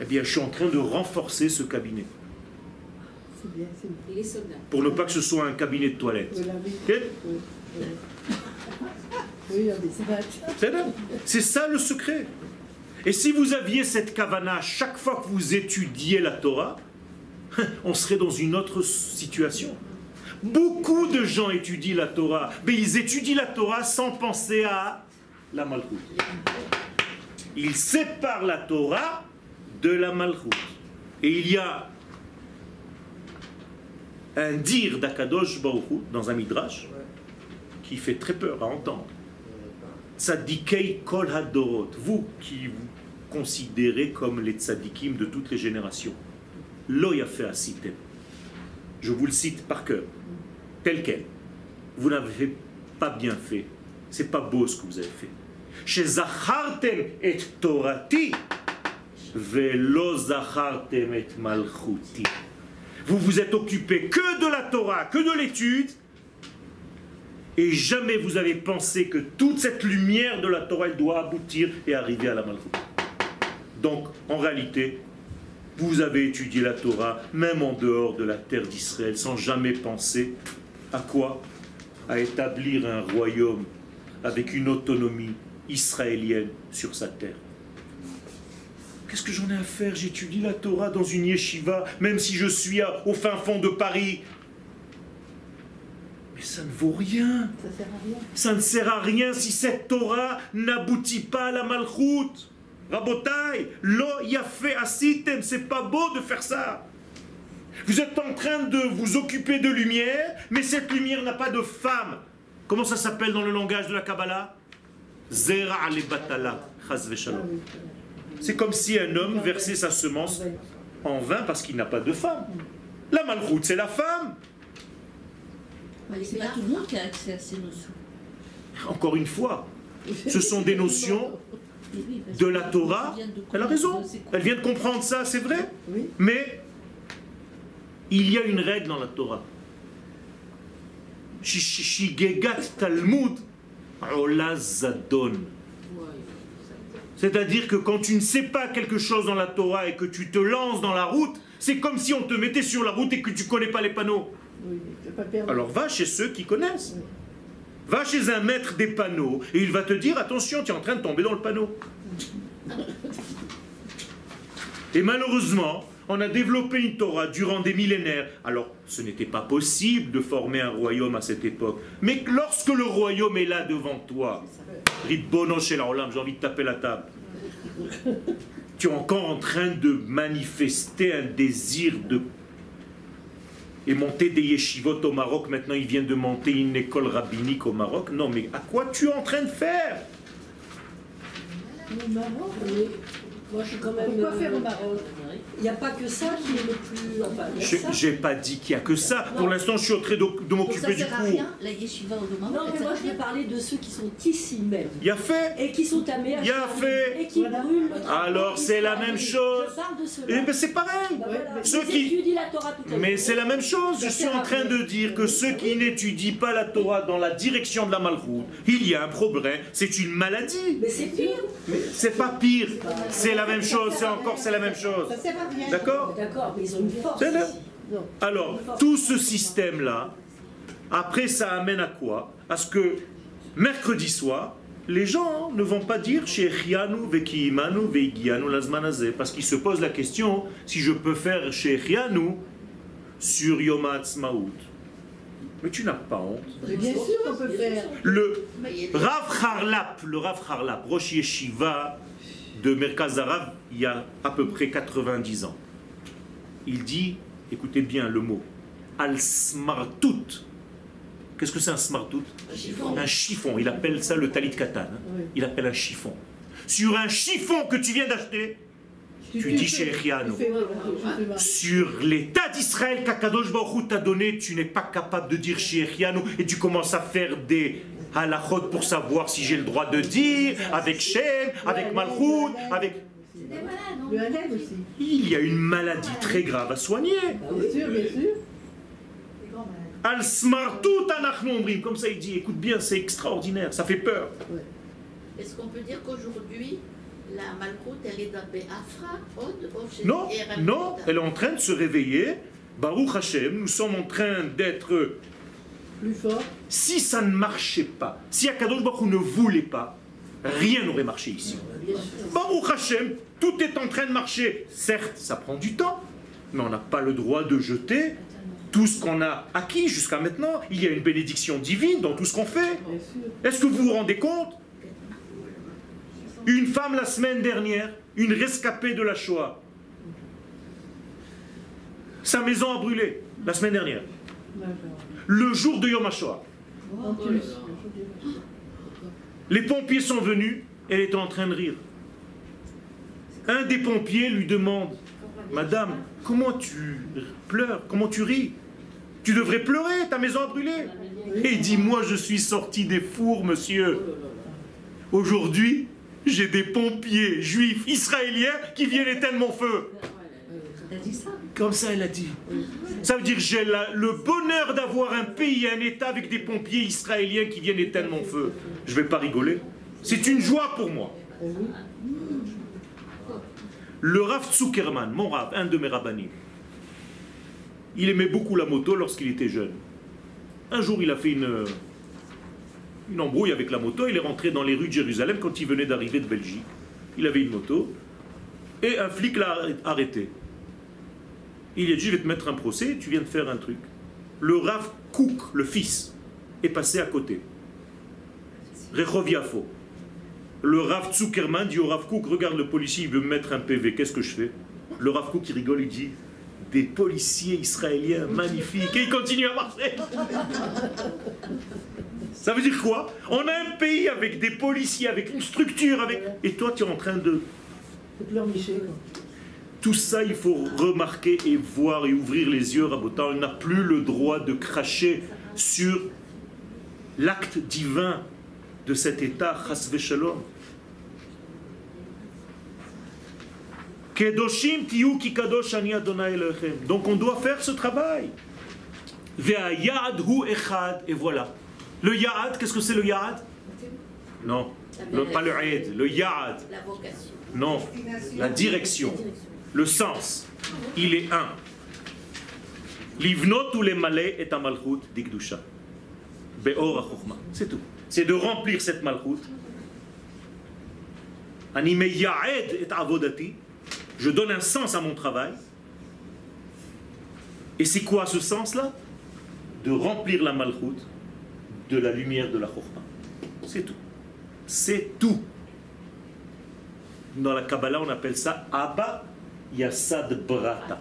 eh bien je suis en train de renforcer ce cabinet, bien, bien. Pour ne pas que ce soit un cabinet de toilette. Oui, oui. C'est ça le secret. Et si vous aviez cette kavana chaque fois que vous étudiez la Torah, on serait dans une autre situation. Beaucoup de gens étudient la Torah, mais ils étudient la Torah sans penser à la malchoute. Ils séparent la Torah de la malchoute. Et il y a un dire d'Akadosh Baruch Hu dans un midrash qui fait très peur à entendre. Tzadikei kol hadorot, vous qui vous considérez comme les tzadikim de toutes les générations. Lo yafe asitem. Je vous le cite par cœur, tel quel. Vous n'avez pas bien fait. C'est pas beau ce que vous avez fait. Shezachartem et Torati. Vous vous êtes occupé que de la Torah, que de l'étude, et jamais vous avez pensé que toute cette lumière de la Torah elle doit aboutir et arriver à la malchut. Donc, en réalité, vous avez étudié la Torah, même en dehors de la terre d'Israël, sans jamais penser à quoi? À établir un royaume avec une autonomie israélienne sur sa terre. Qu'est-ce que j'en ai à faire? J'étudie la Torah dans une yeshiva, même si je suis à- au fin fond de Paris. Mais ça ne vaut rien. Ça sert à rien. Ça ne sert à rien si cette Torah n'aboutit pas à la malchoute. Rabotai, lo yafé asitem, c'est pas beau de faire ça. Vous êtes en train de vous occuper de lumière, mais cette lumière n'a pas de femme. Comment ça s'appelle dans le langage de la Kabbalah? Zera ale batala, C'est comme si un homme versait sa semence en vain parce qu'il n'a pas de femme. La malchoute, c'est la femme. Mais C'est pas tout le monde qui a accès à ces notions. Encore une fois, ce sont des notions de la Torah. Elle a raison. Elle vient de comprendre ça, c'est vrai. Mais il y a une règle dans la Torah. Shishigegat Talmud Ola Zadon. C'est-à-dire que quand tu ne sais pas quelque chose dans la Torah et que tu te lances dans la route, c'est comme si on te mettait sur la route et que tu ne connais pas les panneaux. Oui, pas. Alors va chez ceux qui connaissent. Va chez un maître des panneaux et il va te dire attention, tu es en train de tomber dans le panneau. Et malheureusement, on a développé une Torah durant des millénaires. Alors, ce n'était pas possible de former un royaume à cette époque. Mais lorsque le royaume est là devant toi, Ribbono shel Olam, j'ai envie de taper la table. Tu es encore en train de manifester un désir de et monter des yeshivot au Maroc. Maintenant, il vient de monter une école rabbinique au Maroc. Non, mais à quoi tu es en train de faire? Moi, je suis quand même. Pourquoi faire au euh, Maroc Il n'y a pas que ça qui est le plus. Enfin, ça. J'ai pas dit qu'il y a que ça. Pour l'instant, je suis en train de, ça m'occuper du sert à cours. rien, la yeshiva au Maroc. Non, mais moi, je vais parler de ceux qui sont ici même. Il y a fait. Et qui sont à Il y a fait. Et qui Voilà. brûlent Alors, c'est la même chose. Je parle de. Eh ben, c'est pareil. Voilà. Ceux Ils qui- étudient la Torah toute la Mais c'est la même chose. Je suis en train de dire que ceux qui n'étudient pas la Torah dans la direction de la malroute, il y a un problème. C'est une maladie. Mais c'est pire. C'est pas pire. C'est la même chose. C'est encore c'est la même chose. D'accord D'accord, mais ils ont une force. Alors, tout ce système-là, après, ça amène à quoi? À ce que mercredi soir, les gens ne vont pas dire chez Vekiimanu, Veigianu, Lazmanazé, parce qu'ils se posent la question si je peux faire chez sur Yom Ha'atzmaut. Mais tu n'as pas honte. Bien sûr qu'on peut faire. Le Rav Harlap, le Rav Harlap, Rosh Yeshiva de Merkaz Arav, il y a à peu près 90 ans. Il dit, écoutez bien le mot, al smartout. Qu'est-ce que c'est un smartout Un chiffon. Il appelle ça le talit katan. hein. Oui. Il appelle un chiffon. Sur un chiffon que tu viens d'acheter, Tu dis chez sur l'état d'Israël qu'Akadosh Baruch t'a donné, tu n'es pas capable de dire chez et tu commences à faire des halachot pour savoir si j'ai le droit de dire, avec Shem, avec Malchut, avec... c'est des malades, non Le Hallel aussi. Il y a une maladie très grave à soigner. Bien sûr, bien sûr. Al smartout anachnu omrim. Comme ça il dit, écoute bien, c'est extraordinaire, ça fait peur. Est-ce qu'on peut dire qu'aujourd'hui, la malcoute, elle est dans Béafra, Non, non, elle est en train de se réveiller. Baruch Hashem, nous sommes en train d'être... Plus fort. Si ça ne marchait pas, si Akadosh Baruch Hu ne voulait pas, rien n'aurait marché ici. Baruch Hashem, tout est en train de marcher. Certes, ça prend du temps, mais on n'a pas le droit de jeter tout ce qu'on a acquis jusqu'à maintenant. Il y a une bénédiction divine dans tout ce qu'on fait. Est-ce que vous vous rendez compte? Une femme la semaine dernière, une rescapée de la Shoah. Sa maison a brûlé la semaine dernière. Le jour de Yom HaShoah. Les pompiers sont venus, elle était en train de rire. Un des pompiers lui demande Madame, comment tu pleures Comment tu ris? Tu devrais pleurer, ta maison a brûlé. Et il dit Moi, je suis sorti des fours, monsieur. Aujourd'hui, j'ai des pompiers juifs israéliens qui viennent éteindre mon feu. T'as dit ça Comme ça, elle a dit. Ça veut dire que j'ai le bonheur d'avoir un pays, un État avec des pompiers israéliens qui viennent éteindre mon feu. Je vais pas rigoler. C'est une joie pour moi. Le Rav Zuckerman, mon Rav, un de mes rabbinim, il aimait beaucoup la moto lorsqu'il était jeune. Un jour, il a fait une, une embrouille avec la moto. Il est rentré dans les rues de Jérusalem quand il venait d'arriver de Belgique. Il avait une moto et un flic l'a arrêté. Il a dit, je vais te mettre un procès, tu viens de faire un truc. Le Rav Kouk, le fils, est passé à côté. Rehov Yafo. Le Rav Zuckerman dit au Rav Kouk, regarde le policier, il veut me mettre un PV, qu'est-ce que je fais? Le Rav Kouk, il rigole, il dit, des policiers israéliens magnifiques, et il continue à marcher. Ça veut dire quoi? On a un pays avec des policiers, avec une structure, avec... Et toi, tu es en train de... Quoi. Tout ça, il faut remarquer et voir et ouvrir les yeux, Rabotin. On n'a plus le droit de cracher sur l'acte divin de cet état, Chas Shalom. Kedoshim tiyu ki kadosh ani Adonai Elohim. Donc on doit faire ce travail. Ve'ayad hu echad. Et voilà. Le ya'ad, qu'est-ce que c'est le ya'ad Non, le- pas le aïd, le ya'ad. La vocation. Non, la direction, le sens, il est un. Livnot ou les malais est un malchut d'Igdusha. Be'or. C'est tout. C'est de remplir cette malchut. Ani meya'ed et avodati. Je donne un sens à mon travail. Et c'est quoi ce sens-là? De remplir la malchut de la lumière de la chokhmah. C'est tout. C'est tout. Dans la Kabbalah, on appelle ça Abba Yassad Brata.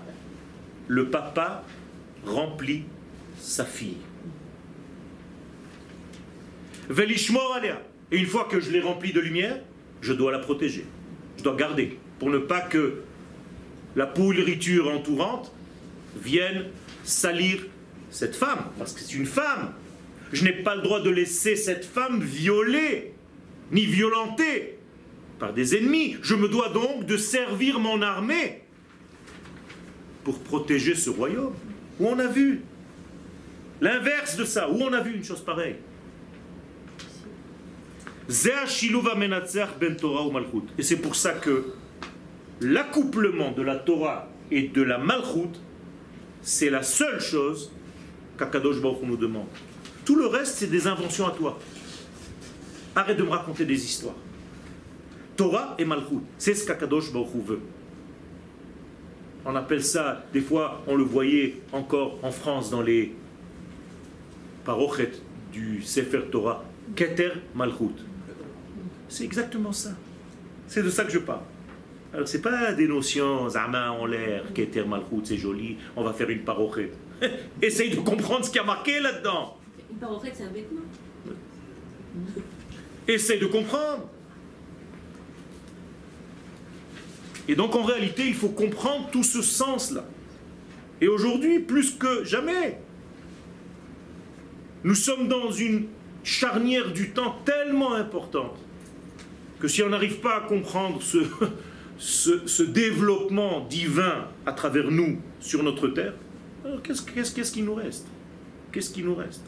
Le papa remplit sa fille. Velishmor. Et une fois que je l'ai remplie de lumière, je dois la protéger. Je dois garder pour ne pas que la pourriture entourante vienne salir cette femme, parce que c'est une femme. Je n'ai pas le droit de laisser cette femme violer, ni violenter par des ennemis. Je me dois donc de servir mon armée pour protéger ce royaume. Où on a vu l'inverse de ça, où on a vu une chose pareille. Ben. Et c'est pour ça que l'accouplement de la Torah et de la Malchut, c'est la seule chose qu'Akadosh Baruch nous demande. Tout le reste, c'est des inventions à toi. Arrête de me raconter des histoires. Torah et Malchut, c'est ce qu'Akadosh Baruch Hu veut. On appelle ça, des fois, on le voyait encore en France dans les parochet du Sefer Torah, Keter Malchut. C'est exactement ça. C'est de ça que je parle. Alors, c'est pas des notions, Zama en l'air, Keter Malchut, c'est joli, on va faire une parochet. Essaye de comprendre ce qu'il y a marqué là-dedans. Une parochet, c'est un vêtement. Essaye de comprendre. Et donc en réalité, il faut comprendre tout ce sens-là. Et aujourd'hui, plus que jamais, nous sommes dans une charnière du temps tellement importante que si on n'arrive pas à comprendre ce, développement divin à travers nous sur notre terre, qu'est-ce qu'est-ce qui nous reste? Qu'est-ce qui nous reste?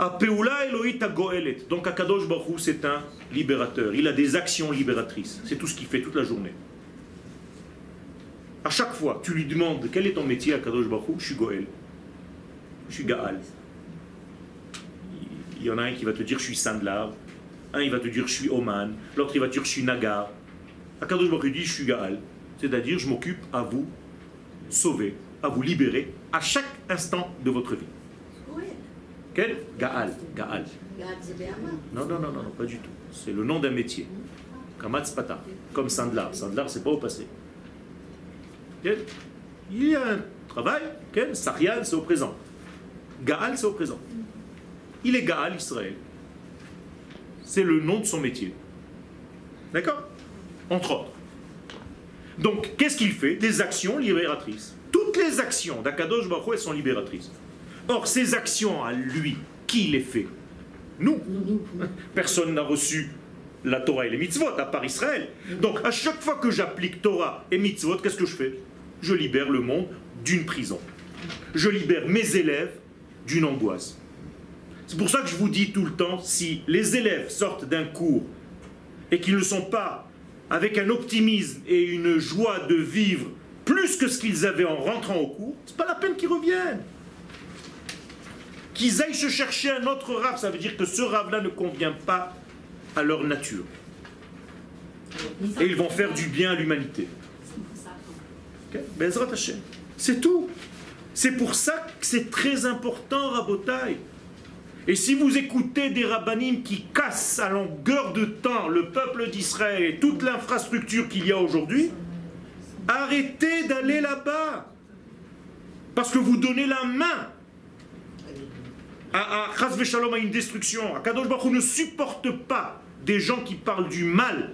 Apeula Elohit Goelet. Donc Akadosh Baruch c'est un libérateur. Il a des actions libératrices. C'est tout ce qu'il fait toute la journée. À chaque fois, tu lui demandes quel est ton métier, Akadosh Baruch Je suis Goel. Je suis Gaal. Il y en a un qui va te dire je suis Sandlar. Un il va te dire je suis Oman. L'autre il va te dire je suis Nagar. Akadosh Baruch dit je suis Gaal. C'est-à-dire je m'occupe à vous sauver, à vous libérer à chaque instant de votre vie. Quel? Gaal. Gaal. Zebéama. Non, non, non, non, pas du tout. C'est le nom d'un métier. Kamatz Pata. Comme Sandlar. Sandlar, c'est pas au passé. Quel? Il y a un travail. Quel? Sarian, c'est au présent. Gaal, c'est au présent. Il est Gaal Israël. C'est le nom de son métier. D'accord? Entre autres. Donc, qu'est-ce qu'il fait? Des actions libératrices. Toutes les actions d'Akadosh Baruch elles sont libératrices. Or, ces actions à lui, qui les fait? Nous. Personne n'a reçu la Torah et les mitzvot, à part Israël. Donc à chaque fois que j'applique Torah et mitzvot, qu'est-ce que je fais? Je libère le monde d'une prison. Je libère mes élèves d'une angoisse. C'est pour ça que je vous dis tout le temps, si les élèves sortent d'un cours et qu'ils ne sont pas avec un optimisme et une joie de vivre plus que ce qu'ils avaient en rentrant au cours, c'est pas la peine qu'ils reviennent. Qu'ils aillent se chercher un autre rave, ça veut dire que ce rave-là ne convient pas à leur nature. Et ils vont faire du bien à l'humanité. Hashem. C'est tout. C'est pour ça que c'est très important, Rabotai. Et si vous écoutez des rabbinim qui cassent à longueur de temps le peuple d'Israël et toute l'infrastructure qu'il y a aujourd'hui, arrêtez d'aller là-bas. Parce que vous donnez la main à, à, à une destruction. Akadosh Baruch ne supporte pas des gens qui parlent du mal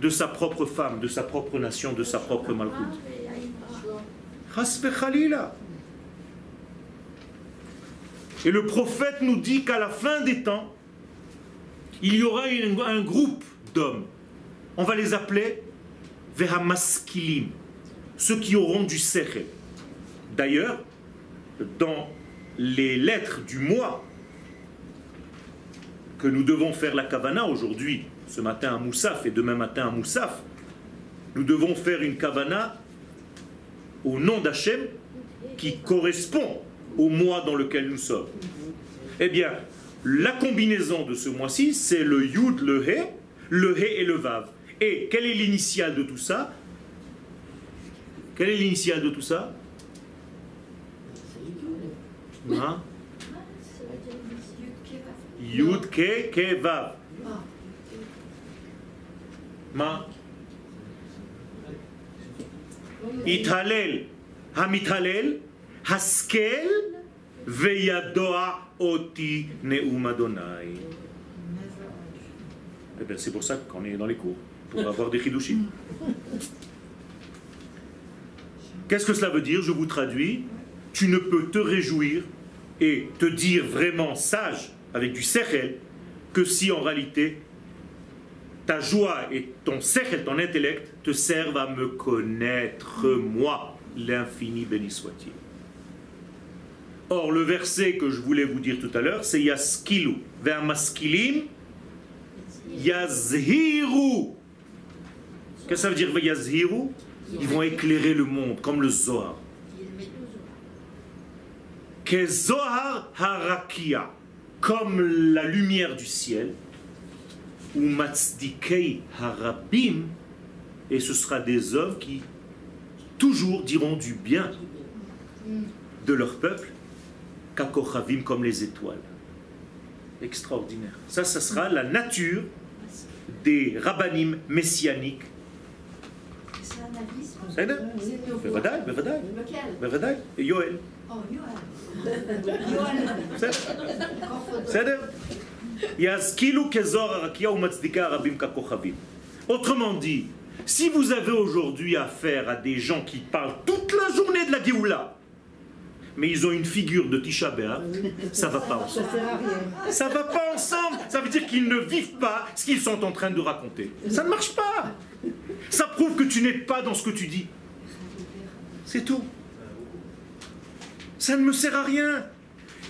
de sa propre femme, de sa propre nation, de sa propre malchoute. Et le prophète nous dit qu'à la fin des temps, il y aura un groupe d'hommes. On va les appeler Vehamaskilim, ceux qui auront du séré. D'ailleurs, dans les lettres du mois que nous devons faire la kavana aujourd'hui, ce matin à Moussaf et demain matin à Moussaf, nous devons faire une kavana au nom d'Hachem qui correspond au mois dans lequel nous sommes. Eh bien, la combinaison de ce mois-ci, c'est le Yud, le He, le He et le Vav. Et quelle est l'initiale de tout ça? Quelle est l'initiale de tout ça? Hein? Yud, Ke, Ke, Vav. Haskel, Veyadoa Oti Neum Adonai. Eh bien, c'est pour ça qu'on est dans les cours, pour avoir des chidushim. Qu'est-ce que cela veut dire? Je vous traduis. Tu ne peux te réjouir et te dire vraiment sage, avec du sechel, que si en réalité ta joie et ton sechel, ton intellect, te servent à me connaître, moi, l'infini béni soit-il. Or, le verset que je voulais vous dire tout à l'heure, c'est Yaskilu, vers maskilim, Yazhiru. Qu'est-ce que ça veut dire Yazhiru? Ils vont éclairer le monde, comme le Zohar. Que Zohar harakia, comme la lumière du ciel, ou matzdikei harabim, et ce sera des hommes qui toujours diront du bien de leur peuple, kakochavim comme les étoiles. Extraordinaire. Ça, ça sera la nature des rabbanim messianiques. C'est un avis. Yoel. יואל. Oh, Yoann. בסדר? בסדר? יזכילו כזוהר הרקיע ומצדיקי הרבים ככוכבים. Autrement dit, si vous avez aujourd'hui affaire à des gens qui parlent toute la journée de la Géoula, mais ils ont une figure de Tisha B'Av, ça va pas ensemble. Ça sert à rien. Ça va pas ensemble. Ça veut dire qu'ils ne vivent pas ce qu'ils sont en train de raconter. Ça ne marche pas. Ça prouve que tu n'es pas dans ce que tu dis. C'est tout. Ça ne me sert à rien.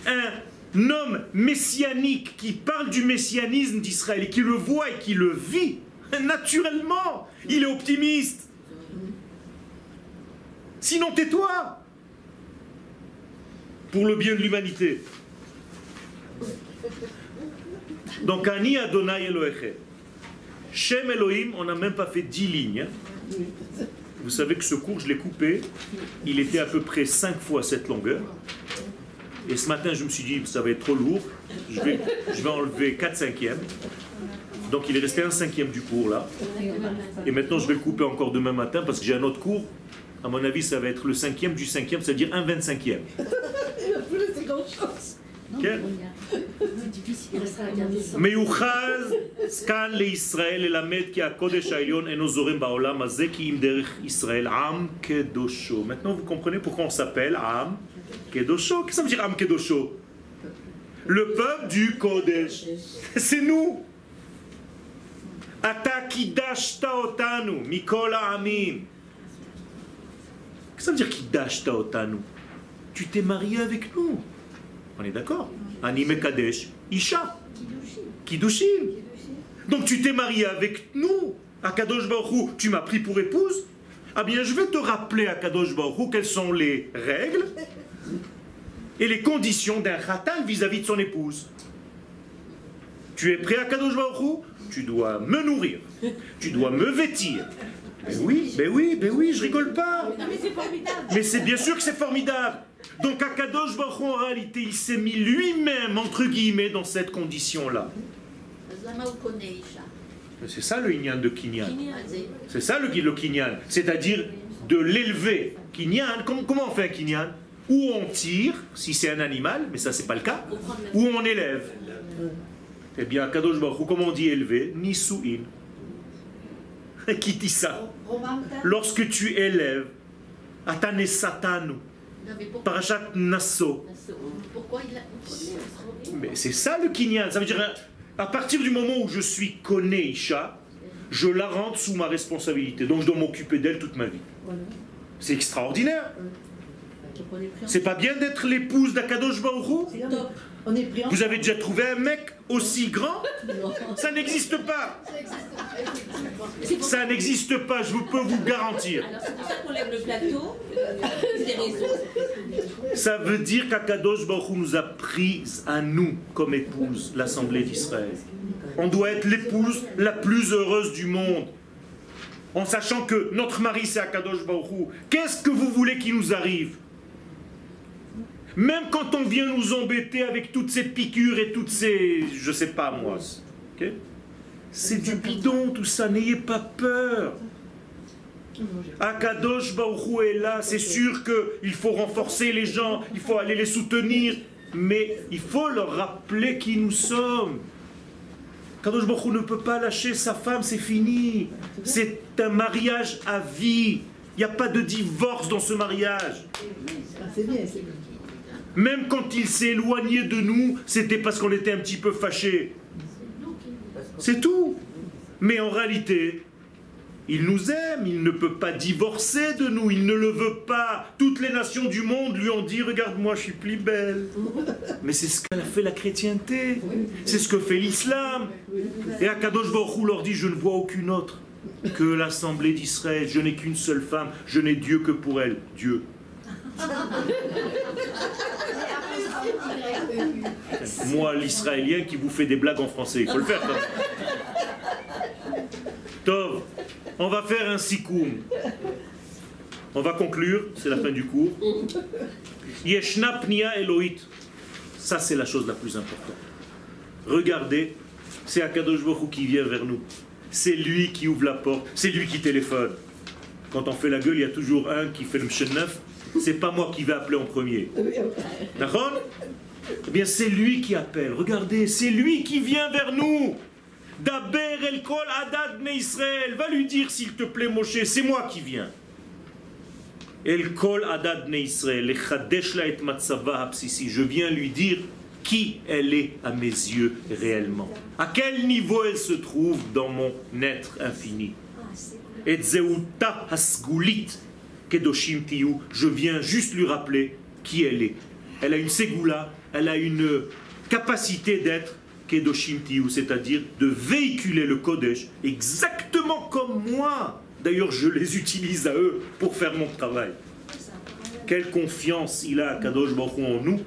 Un homme messianique qui parle du messianisme d'Israël et qui le voit et qui le vit, naturellement, il est optimiste. Sinon, tais-toi. Pour le bien de l'humanité. Donc, Ani Adonai Elohechem. Shem Elohim, on n'a même pas fait dix lignes. hein. Vous savez que ce cours, je l'ai coupé. Il était à peu près cinq fois cette longueur. Et ce matin, je me suis dit, ça va être trop lourd. Je vais, je vais enlever 4 cinquièmes. Donc il est resté un cinquième du cours là. Et maintenant, je vais le couper encore demain matin parce que j'ai un autre cours. À mon avis, ça va être le cinquième du cinquième, c'est-à-dire un vingt-cinquième. Il va plus laisser grand-chose. Non, Ok. regarde. C'est difficile. Il restera à garder ça. מיוחז כאן לישראל ללמד כי הקודש העליון אינו זורם בעולם הזה כי אם דרך ישראל עם קדושו. Maintenant vous comprenez pourquoi on s'appelle עם קדושו. Qu'est-ce que ça veut dire עם קדושו Le peuple du Kodesh. C'est nous. Ata kidashta otanu, mikol ha'amim. Qu'est-ce que ça veut dire kidashta otanu Tu t'es marié avec nous. On est d'accord Anime kadesh, isha, kiddushin. Donc tu t'es marié avec nous. Akadosh Baruch Hu, tu m'as pris pour épouse. Ah bien, je vais te rappeler à Kadosh Baruch quelles sont les règles et les conditions d'un khatan vis-à-vis de son épouse. Tu es prêt à Kadosh Baruch Tu dois me nourrir. Tu dois me vêtir. Ben oui, ben oui, ben oui, je rigole pas. Non, mais c'est formidable. Mais c'est bien sûr que c'est formidable. Donc Akadosh Baruch en réalité, il s'est mis lui-même, entre guillemets, dans cette condition-là. C'est ça le Inyan de Kinyan. C'est ça le, Kinyan. C'est-à-dire de l'élever. Kinyan, comment, on fait un Kinyan? Ou on tire, si c'est un animal, mais ça c'est pas le cas, ou on élève. Eh bien, Kadosh Baruch comment on dit élever? Nisuin. Qui dit ça? Lorsque tu élèves, Atane Satanu. Pourquoi, il a il connaît Mais c'est ça le Kinyan. Ça veut dire, à partir du moment où je suis Koné Isha, je la rentre sous ma responsabilité. Donc je dois m'occuper d'elle toute ma vie. C'est extraordinaire. C'est pas bien d'être l'épouse d'Akadosh Baruch Hu? C'est top. On est pris en Vous avez déjà trouvé un mec aussi grand? Non. Ça n'existe pas. Ça n'existe pas, je vous peux vous garantir. Alors c'est pour ça qu'on lève le plateau. euh, des réseaux. Ça veut dire qu'Akadosh Baruch nous a pris à nous comme épouse l'Assemblée d'Israël. On doit être l'épouse la plus heureuse du monde. En sachant que notre mari c'est Akadosh Baruch. Qu'est-ce que vous voulez qu'il nous arrive? Même quand on vient nous embêter avec toutes ces piqûres et toutes ces... Je sais pas moi. c'est du bidon tout ça, n'ayez pas peur. Akadosh Baruch Hu est là, c'est sûr qu'il faut renforcer les gens, il faut aller les soutenir, mais il faut leur rappeler qui nous sommes. Akadosh Baruch Hu ne peut pas lâcher sa femme, c'est fini. C'est un mariage à vie. Il n'y a pas de divorce dans ce mariage. Ah, C'est bien, c'est bien. Même quand il s'est éloigné de nous, c'était parce qu'on était un petit peu fâchés. C'est tout. Mais en réalité, il nous aime, il ne peut pas divorcer de nous, il ne le veut pas. Toutes les nations du monde lui ont dit, regarde-moi, je suis plus belle. Mais c'est ce qu'a fait la chrétienté, c'est ce que fait l'islam. Et Akadosh Baruch leur dit, je ne vois aucune autre que l'assemblée d'Israël, je n'ai qu'une seule femme, je n'ai Dieu que pour elle, Dieu. Moi, l'Israélien qui vous fait des blagues en français, il faut le faire. Tov, on va faire un sikoum. On va conclure, c'est la fin du cours. Yeshna pnia Elohit. Ça, c'est la chose la plus importante. Regardez, c'est Akadosh Baruch qui vient vers nous. C'est lui qui ouvre la porte, c'est lui qui téléphone. Quand on fait la gueule, il y a toujours un qui fait le neuf. C'est pas moi qui vais appeler en premier. D'accord? Eh bien, c'est lui qui appelle. Regardez, c'est lui qui vient vers nous. Daber el kol adad ne Israël. Va lui dire, s'il te plaît, Moshe, c'est moi qui viens. El kol adad ne Israël. et matzava. Je viens lui dire qui elle est à mes yeux réellement. À quel niveau elle se trouve dans mon être infini. Et zeuta hasgulit kedoshim. Je viens juste lui rappeler qui elle est. Elle a une ségoula, elle a une capacité d'être kedoshim tiyu, c'est-à-dire de véhiculer le kodesh exactement comme moi. D'ailleurs, je les utilise à eux pour faire mon travail. Quelle confiance il a Kadosh Baruch en nous.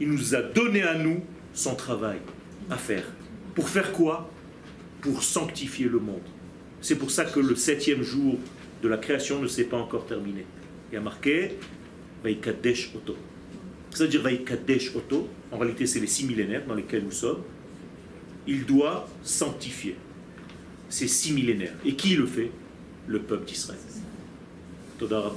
Il nous a donné à nous son travail à faire. Pour faire quoi? Pour sanctifier le monde. C'est pour ça que le septième jour de la création ne s'est pas encore terminé. Il y a marqué Vaikadesh Oto. C'est-à-dire Vaikadesh Oto, en réalité c'est les six millénaires dans lesquels nous sommes. Il doit sanctifier ces six millénaires. Et qui le fait? Le peuple d'Israël. Toda.